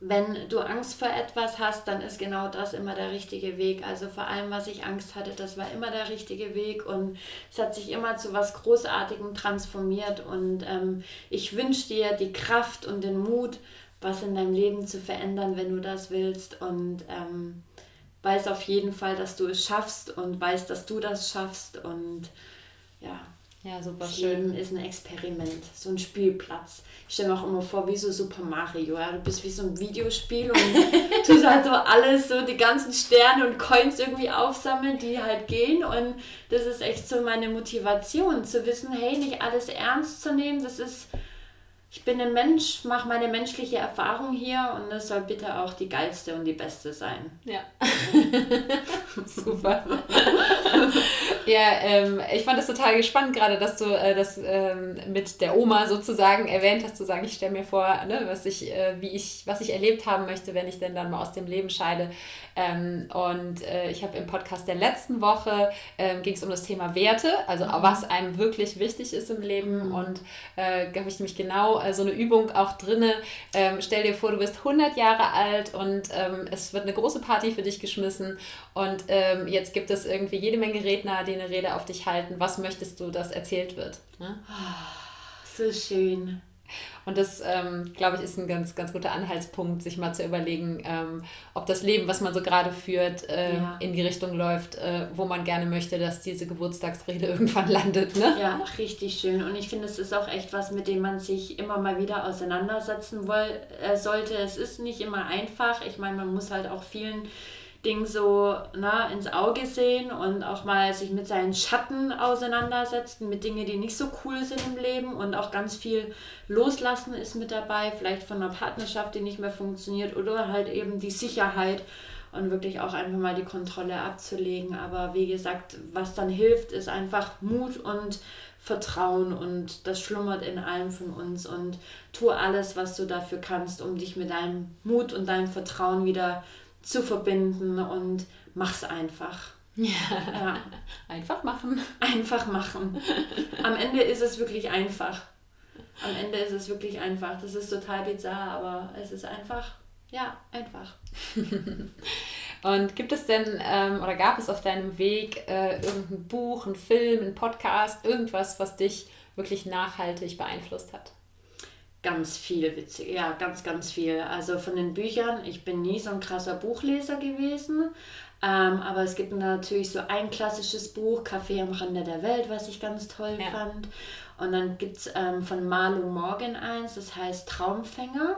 wenn du Angst vor etwas hast, dann ist genau das immer der richtige Weg. Also vor allem, was ich Angst hatte, das war immer der richtige Weg und es hat sich immer zu was Großartigem transformiert und ähm, ich wünsche dir die Kraft und den Mut, was in deinem Leben zu verändern, wenn du das willst und ähm, weiß auf jeden Fall, dass du es schaffst und weiß, dass du das schaffst und ja, super das schön. Leben ist ein Experiment, so ein Spielplatz. Ich stelle mir auch immer vor, wie so Super Mario. Ja? Du bist wie so ein Videospiel und tust halt so alles, so die ganzen Sterne und Coins irgendwie aufsammeln, die halt gehen. Und das ist echt so meine Motivation, zu wissen, hey, nicht alles ernst zu nehmen. Das ist, ich bin ein Mensch, mache meine menschliche Erfahrung hier und das soll bitte auch die geilste und die beste sein. Ja. Super. Ja, ähm, ich fand es total gespannt, gerade, dass du äh, das ähm, mit der Oma sozusagen erwähnt hast, zu sagen, ich stelle mir vor, ne, was ich, äh, wie ich, was ich erlebt haben möchte, wenn ich denn dann mal aus dem Leben scheide. Ähm, und äh, ich habe im Podcast der letzten Woche ähm, ging es um das Thema Werte, also mhm. was einem wirklich wichtig ist im Leben. Mhm. Und äh, habe ich nämlich genau so eine Übung auch drinne. Ähm, stell dir vor, du bist 100 Jahre alt und ähm, es wird eine große Party für dich geschmissen und ähm, jetzt gibt es irgendwie jede Menge Redner, die eine Rede auf dich halten. Was möchtest du, dass erzählt wird? Ne? so schön. Und das, ähm, glaube ich, ist ein ganz, ganz guter Anhaltspunkt, sich mal zu überlegen, ähm, ob das Leben, was man so gerade führt, äh, ja. in die Richtung läuft, äh, wo man gerne möchte, dass diese Geburtstagsrede irgendwann landet. Ne? Ja, richtig schön. Und ich finde, es ist auch echt was, mit dem man sich immer mal wieder auseinandersetzen woll, äh, sollte. Es ist nicht immer einfach. Ich meine, man muss halt auch vielen Ding so na, ins Auge sehen und auch mal sich mit seinen Schatten auseinandersetzen, mit Dingen, die nicht so cool sind im Leben und auch ganz viel loslassen ist mit dabei, vielleicht von einer Partnerschaft, die nicht mehr funktioniert oder halt eben die Sicherheit und wirklich auch einfach mal die Kontrolle abzulegen. Aber wie gesagt, was dann hilft, ist einfach Mut und Vertrauen und das schlummert in allem von uns und tu alles, was du dafür kannst, um dich mit deinem Mut und deinem Vertrauen wieder zu verbinden und mach's einfach. Ja. ja. Einfach machen. Einfach machen. Am Ende ist es wirklich einfach. Am Ende ist es wirklich einfach. Das ist total bizarr, aber es ist einfach, ja, einfach. Und gibt es denn ähm, oder gab es auf deinem Weg äh, irgendein Buch, ein Film, ein Podcast, irgendwas, was dich wirklich nachhaltig beeinflusst hat? Ganz viel witzig, ja, ganz, ganz viel. Also von den Büchern, ich bin nie so ein krasser Buchleser gewesen, ähm, aber es gibt natürlich so ein klassisches Buch, Kaffee am Rande der Welt, was ich ganz toll ja. fand. Und dann gibt es ähm, von Marlo Morgan eins, das heißt Traumfänger.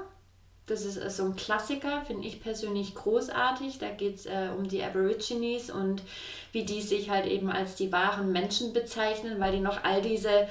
Das ist so ein Klassiker, finde ich persönlich großartig. Da geht es äh, um die Aborigines und wie die sich halt eben als die wahren Menschen bezeichnen, weil die noch all diese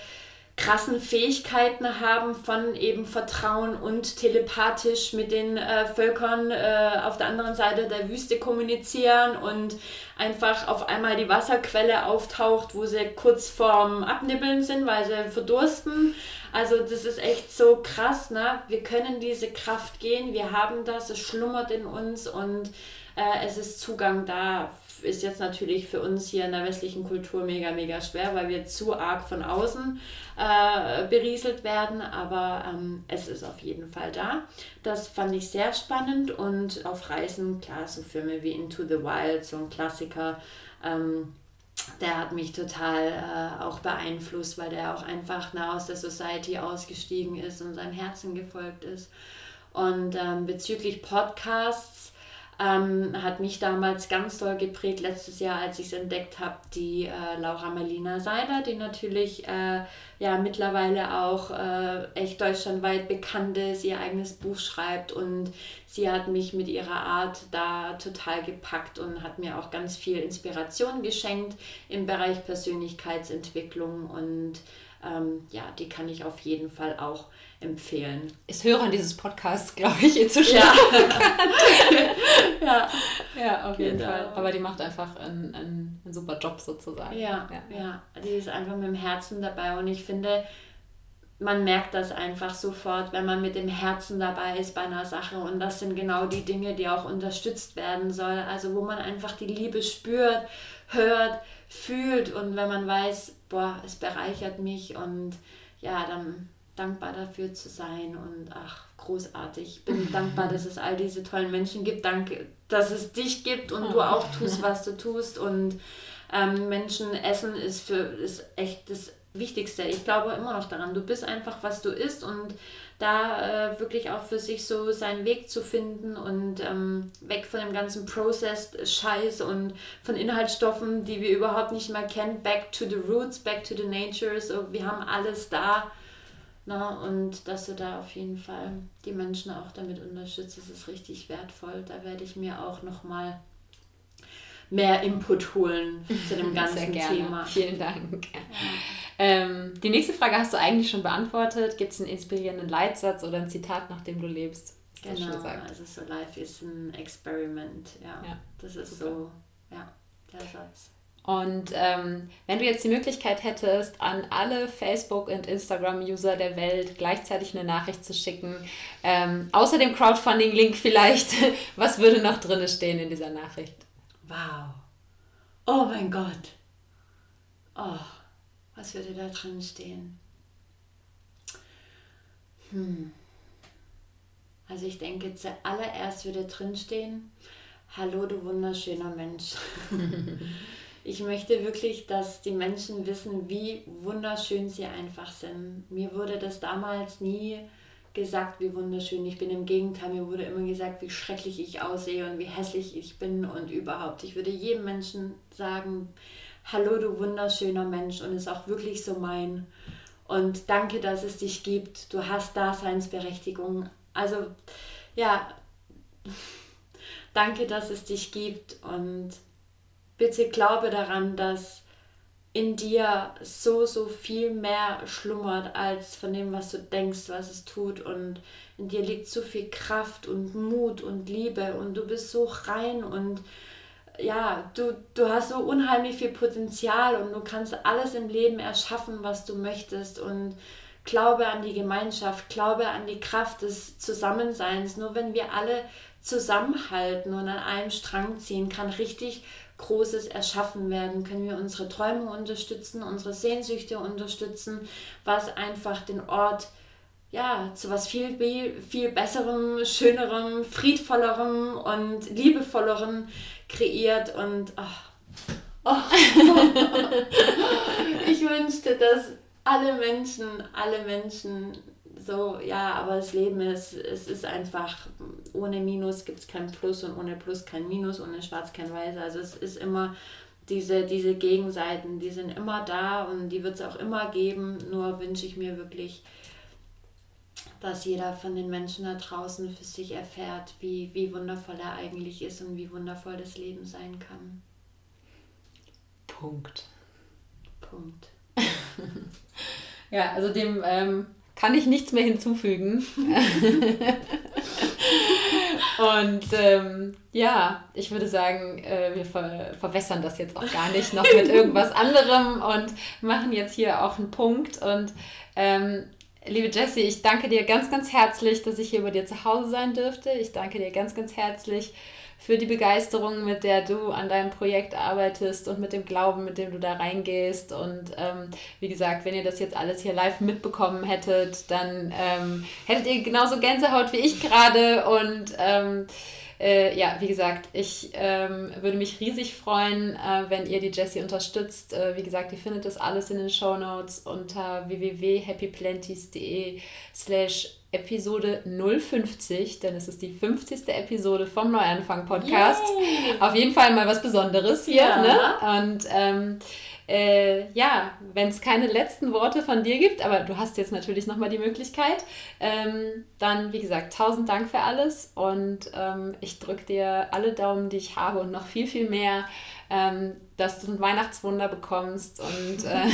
krassen Fähigkeiten haben von eben Vertrauen und telepathisch mit den äh, Völkern äh, auf der anderen Seite der Wüste kommunizieren und einfach auf einmal die Wasserquelle auftaucht, wo sie kurz vorm Abnibbeln sind, weil sie verdursten. Also das ist echt so krass, ne? Wir können diese Kraft gehen, wir haben das, es schlummert in uns und äh, es ist Zugang da ist jetzt natürlich für uns hier in der westlichen Kultur mega, mega schwer, weil wir zu arg von außen äh, berieselt werden, aber ähm, es ist auf jeden Fall da. Das fand ich sehr spannend und auf Reisen, klar, so Filme wie Into the Wild, so ein Klassiker, ähm, der hat mich total äh, auch beeinflusst, weil der auch einfach nah aus der Society ausgestiegen ist und seinem Herzen gefolgt ist. Und ähm, bezüglich Podcasts, ähm, hat mich damals ganz doll geprägt, letztes Jahr, als ich es entdeckt habe, die äh, Laura Melina Seiler, die natürlich äh, ja mittlerweile auch äh, echt deutschlandweit bekannt ist, ihr eigenes Buch schreibt und sie hat mich mit ihrer Art da total gepackt und hat mir auch ganz viel Inspiration geschenkt im Bereich Persönlichkeitsentwicklung und ähm, ja, die kann ich auf jeden Fall auch empfehlen. Ist Hörern dieses Podcasts, glaube ich, inzwischen. Ja. ja. ja, auf jeden genau. Fall. Aber die macht einfach einen, einen, einen super Job sozusagen. Ja, ja, ja. Die ist einfach mit dem Herzen dabei und ich finde, man merkt das einfach sofort, wenn man mit dem Herzen dabei ist bei einer Sache. Und das sind genau die Dinge, die auch unterstützt werden sollen. Also wo man einfach die Liebe spürt, hört, fühlt und wenn man weiß, boah, es bereichert mich und ja, dann dankbar dafür zu sein und ach, großartig. Ich bin dankbar, dass es all diese tollen Menschen gibt. Danke, dass es dich gibt und du auch tust, was du tust. Und ähm, Menschen essen ist für ist echt das Wichtigste. Ich glaube immer noch daran. Du bist einfach, was du isst und da äh, wirklich auch für sich so seinen Weg zu finden und ähm, weg von dem ganzen Processed Scheiß und von Inhaltsstoffen, die wir überhaupt nicht mehr kennen. Back to the roots, back to the nature. So, wir haben alles da na, und dass du da auf jeden Fall die Menschen auch damit unterstützt, das ist richtig wertvoll. Da werde ich mir auch nochmal mehr Input holen zu dem ganzen Sehr gerne. Thema. Vielen Dank. Ja. Ähm, die nächste Frage hast du eigentlich schon beantwortet. Gibt es einen inspirierenden Leitsatz oder ein Zitat, nach dem du lebst? Genau, also so Life is ein Experiment. Ja, ja das ist super. so, ja, der Satz. Und ähm, wenn du jetzt die Möglichkeit hättest, an alle Facebook- und Instagram-User der Welt gleichzeitig eine Nachricht zu schicken, ähm, außer dem Crowdfunding-Link vielleicht, was würde noch drin stehen in dieser Nachricht? Wow. Oh mein Gott. Oh, was würde da drin stehen? Hm. Also ich denke, zuallererst würde drin stehen, hallo du wunderschöner Mensch. ich möchte wirklich, dass die Menschen wissen, wie wunderschön sie einfach sind. Mir wurde das damals nie gesagt, wie wunderschön ich bin. Im Gegenteil, mir wurde immer gesagt, wie schrecklich ich aussehe und wie hässlich ich bin und überhaupt. Ich würde jedem Menschen sagen, hallo du wunderschöner Mensch und ist auch wirklich so mein. Und danke, dass es dich gibt. Du hast Daseinsberechtigung. Also ja, danke, dass es dich gibt und bitte glaube daran, dass in dir so, so viel mehr schlummert als von dem, was du denkst, was es tut. Und in dir liegt so viel Kraft und Mut und Liebe und du bist so rein und ja, du, du hast so unheimlich viel Potenzial und du kannst alles im Leben erschaffen, was du möchtest. Und glaube an die Gemeinschaft, glaube an die Kraft des Zusammenseins. Nur wenn wir alle zusammenhalten und an einem Strang ziehen, kann richtig Großes erschaffen werden, können wir unsere Träume unterstützen, unsere Sehnsüchte unterstützen, was einfach den Ort ja, zu was viel, viel besserem, schönerem, friedvollerem und liebevollerem kreiert und oh, oh, ich wünschte, dass alle Menschen, alle Menschen so, ja, aber das Leben ist, es ist einfach, ohne Minus gibt es kein Plus und ohne Plus kein Minus, ohne Schwarz kein Weiß. Also es ist immer diese, diese Gegenseiten, die sind immer da und die wird es auch immer geben. Nur wünsche ich mir wirklich, dass jeder von den Menschen da draußen für sich erfährt, wie, wie wundervoll er eigentlich ist und wie wundervoll das Leben sein kann. Punkt. Punkt. ja, also dem ähm, kann ich nichts mehr hinzufügen. Und ähm, ja, ich würde sagen, äh, wir ver verwässern das jetzt auch gar nicht noch mit irgendwas anderem und machen jetzt hier auch einen Punkt. Und ähm, liebe Jessie, ich danke dir ganz, ganz herzlich, dass ich hier bei dir zu Hause sein dürfte. Ich danke dir ganz, ganz herzlich für die Begeisterung, mit der du an deinem Projekt arbeitest und mit dem Glauben, mit dem du da reingehst. Und ähm, wie gesagt, wenn ihr das jetzt alles hier live mitbekommen hättet, dann ähm, hättet ihr genauso Gänsehaut wie ich gerade. Und ähm, äh, ja, wie gesagt, ich ähm, würde mich riesig freuen, äh, wenn ihr die Jessie unterstützt. Äh, wie gesagt, ihr findet das alles in den Show Notes unter www.happyplenties.de slash Episode 050, denn es ist die 50. Episode vom Neuanfang Podcast. Yay. Auf jeden Fall mal was Besonderes hier. Ja. Ne? Und ähm, äh, ja, wenn es keine letzten Worte von dir gibt, aber du hast jetzt natürlich nochmal die Möglichkeit, ähm, dann, wie gesagt, tausend Dank für alles und ähm, ich drücke dir alle Daumen, die ich habe und noch viel, viel mehr ähm, dass du ein Weihnachtswunder bekommst und äh,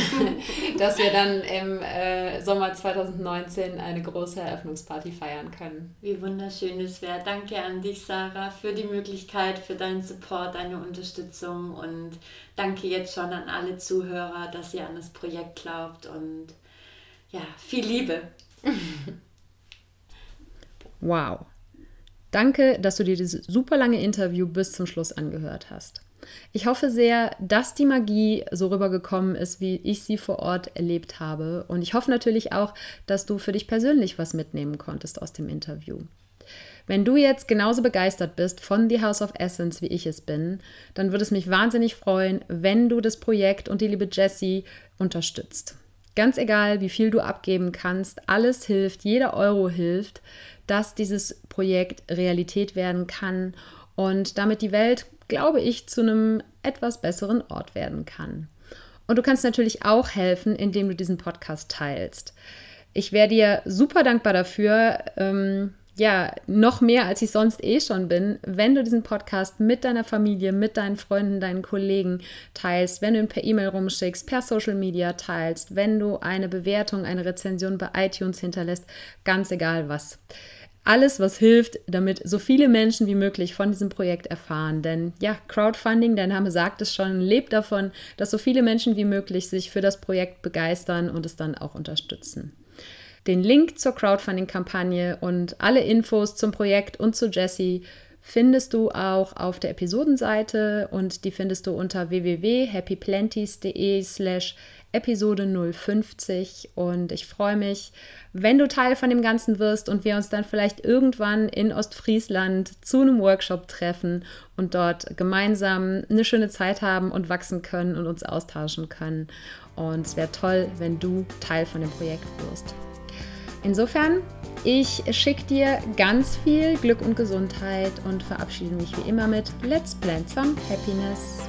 dass wir dann im äh, Sommer 2019 eine große Eröffnungsparty feiern können. Wie wunderschön es wäre. Danke an dich, Sarah, für die Möglichkeit, für deinen Support, deine Unterstützung und danke jetzt schon an alle Zuhörer, dass ihr an das Projekt glaubt und ja, viel Liebe. wow. Danke, dass du dir dieses super lange Interview bis zum Schluss angehört hast. Ich hoffe sehr, dass die Magie so rübergekommen ist, wie ich sie vor Ort erlebt habe. Und ich hoffe natürlich auch, dass du für dich persönlich was mitnehmen konntest aus dem Interview. Wenn du jetzt genauso begeistert bist von The House of Essence, wie ich es bin, dann würde es mich wahnsinnig freuen, wenn du das Projekt und die liebe Jessie unterstützt. Ganz egal, wie viel du abgeben kannst, alles hilft, jeder Euro hilft, dass dieses Projekt Realität werden kann und damit die Welt glaube ich, zu einem etwas besseren Ort werden kann. Und du kannst natürlich auch helfen, indem du diesen Podcast teilst. Ich wäre dir super dankbar dafür, ähm, ja, noch mehr als ich sonst eh schon bin, wenn du diesen Podcast mit deiner Familie, mit deinen Freunden, deinen Kollegen teilst, wenn du ihn per E-Mail rumschickst, per Social Media teilst, wenn du eine Bewertung, eine Rezension bei iTunes hinterlässt, ganz egal was alles, was hilft, damit so viele Menschen wie möglich von diesem Projekt erfahren. Denn ja, Crowdfunding, der Name sagt es schon, lebt davon, dass so viele Menschen wie möglich sich für das Projekt begeistern und es dann auch unterstützen. Den Link zur Crowdfunding-Kampagne und alle Infos zum Projekt und zu Jessie findest du auch auf der Episodenseite und die findest du unter www.happyplenties.de slash Episode 050 und ich freue mich, wenn du Teil von dem Ganzen wirst und wir uns dann vielleicht irgendwann in Ostfriesland zu einem Workshop treffen und dort gemeinsam eine schöne Zeit haben und wachsen können und uns austauschen können. Und es wäre toll, wenn du Teil von dem Projekt wirst. Insofern, ich schicke dir ganz viel Glück und Gesundheit und verabschiede mich wie immer mit Let's Plant Some Happiness.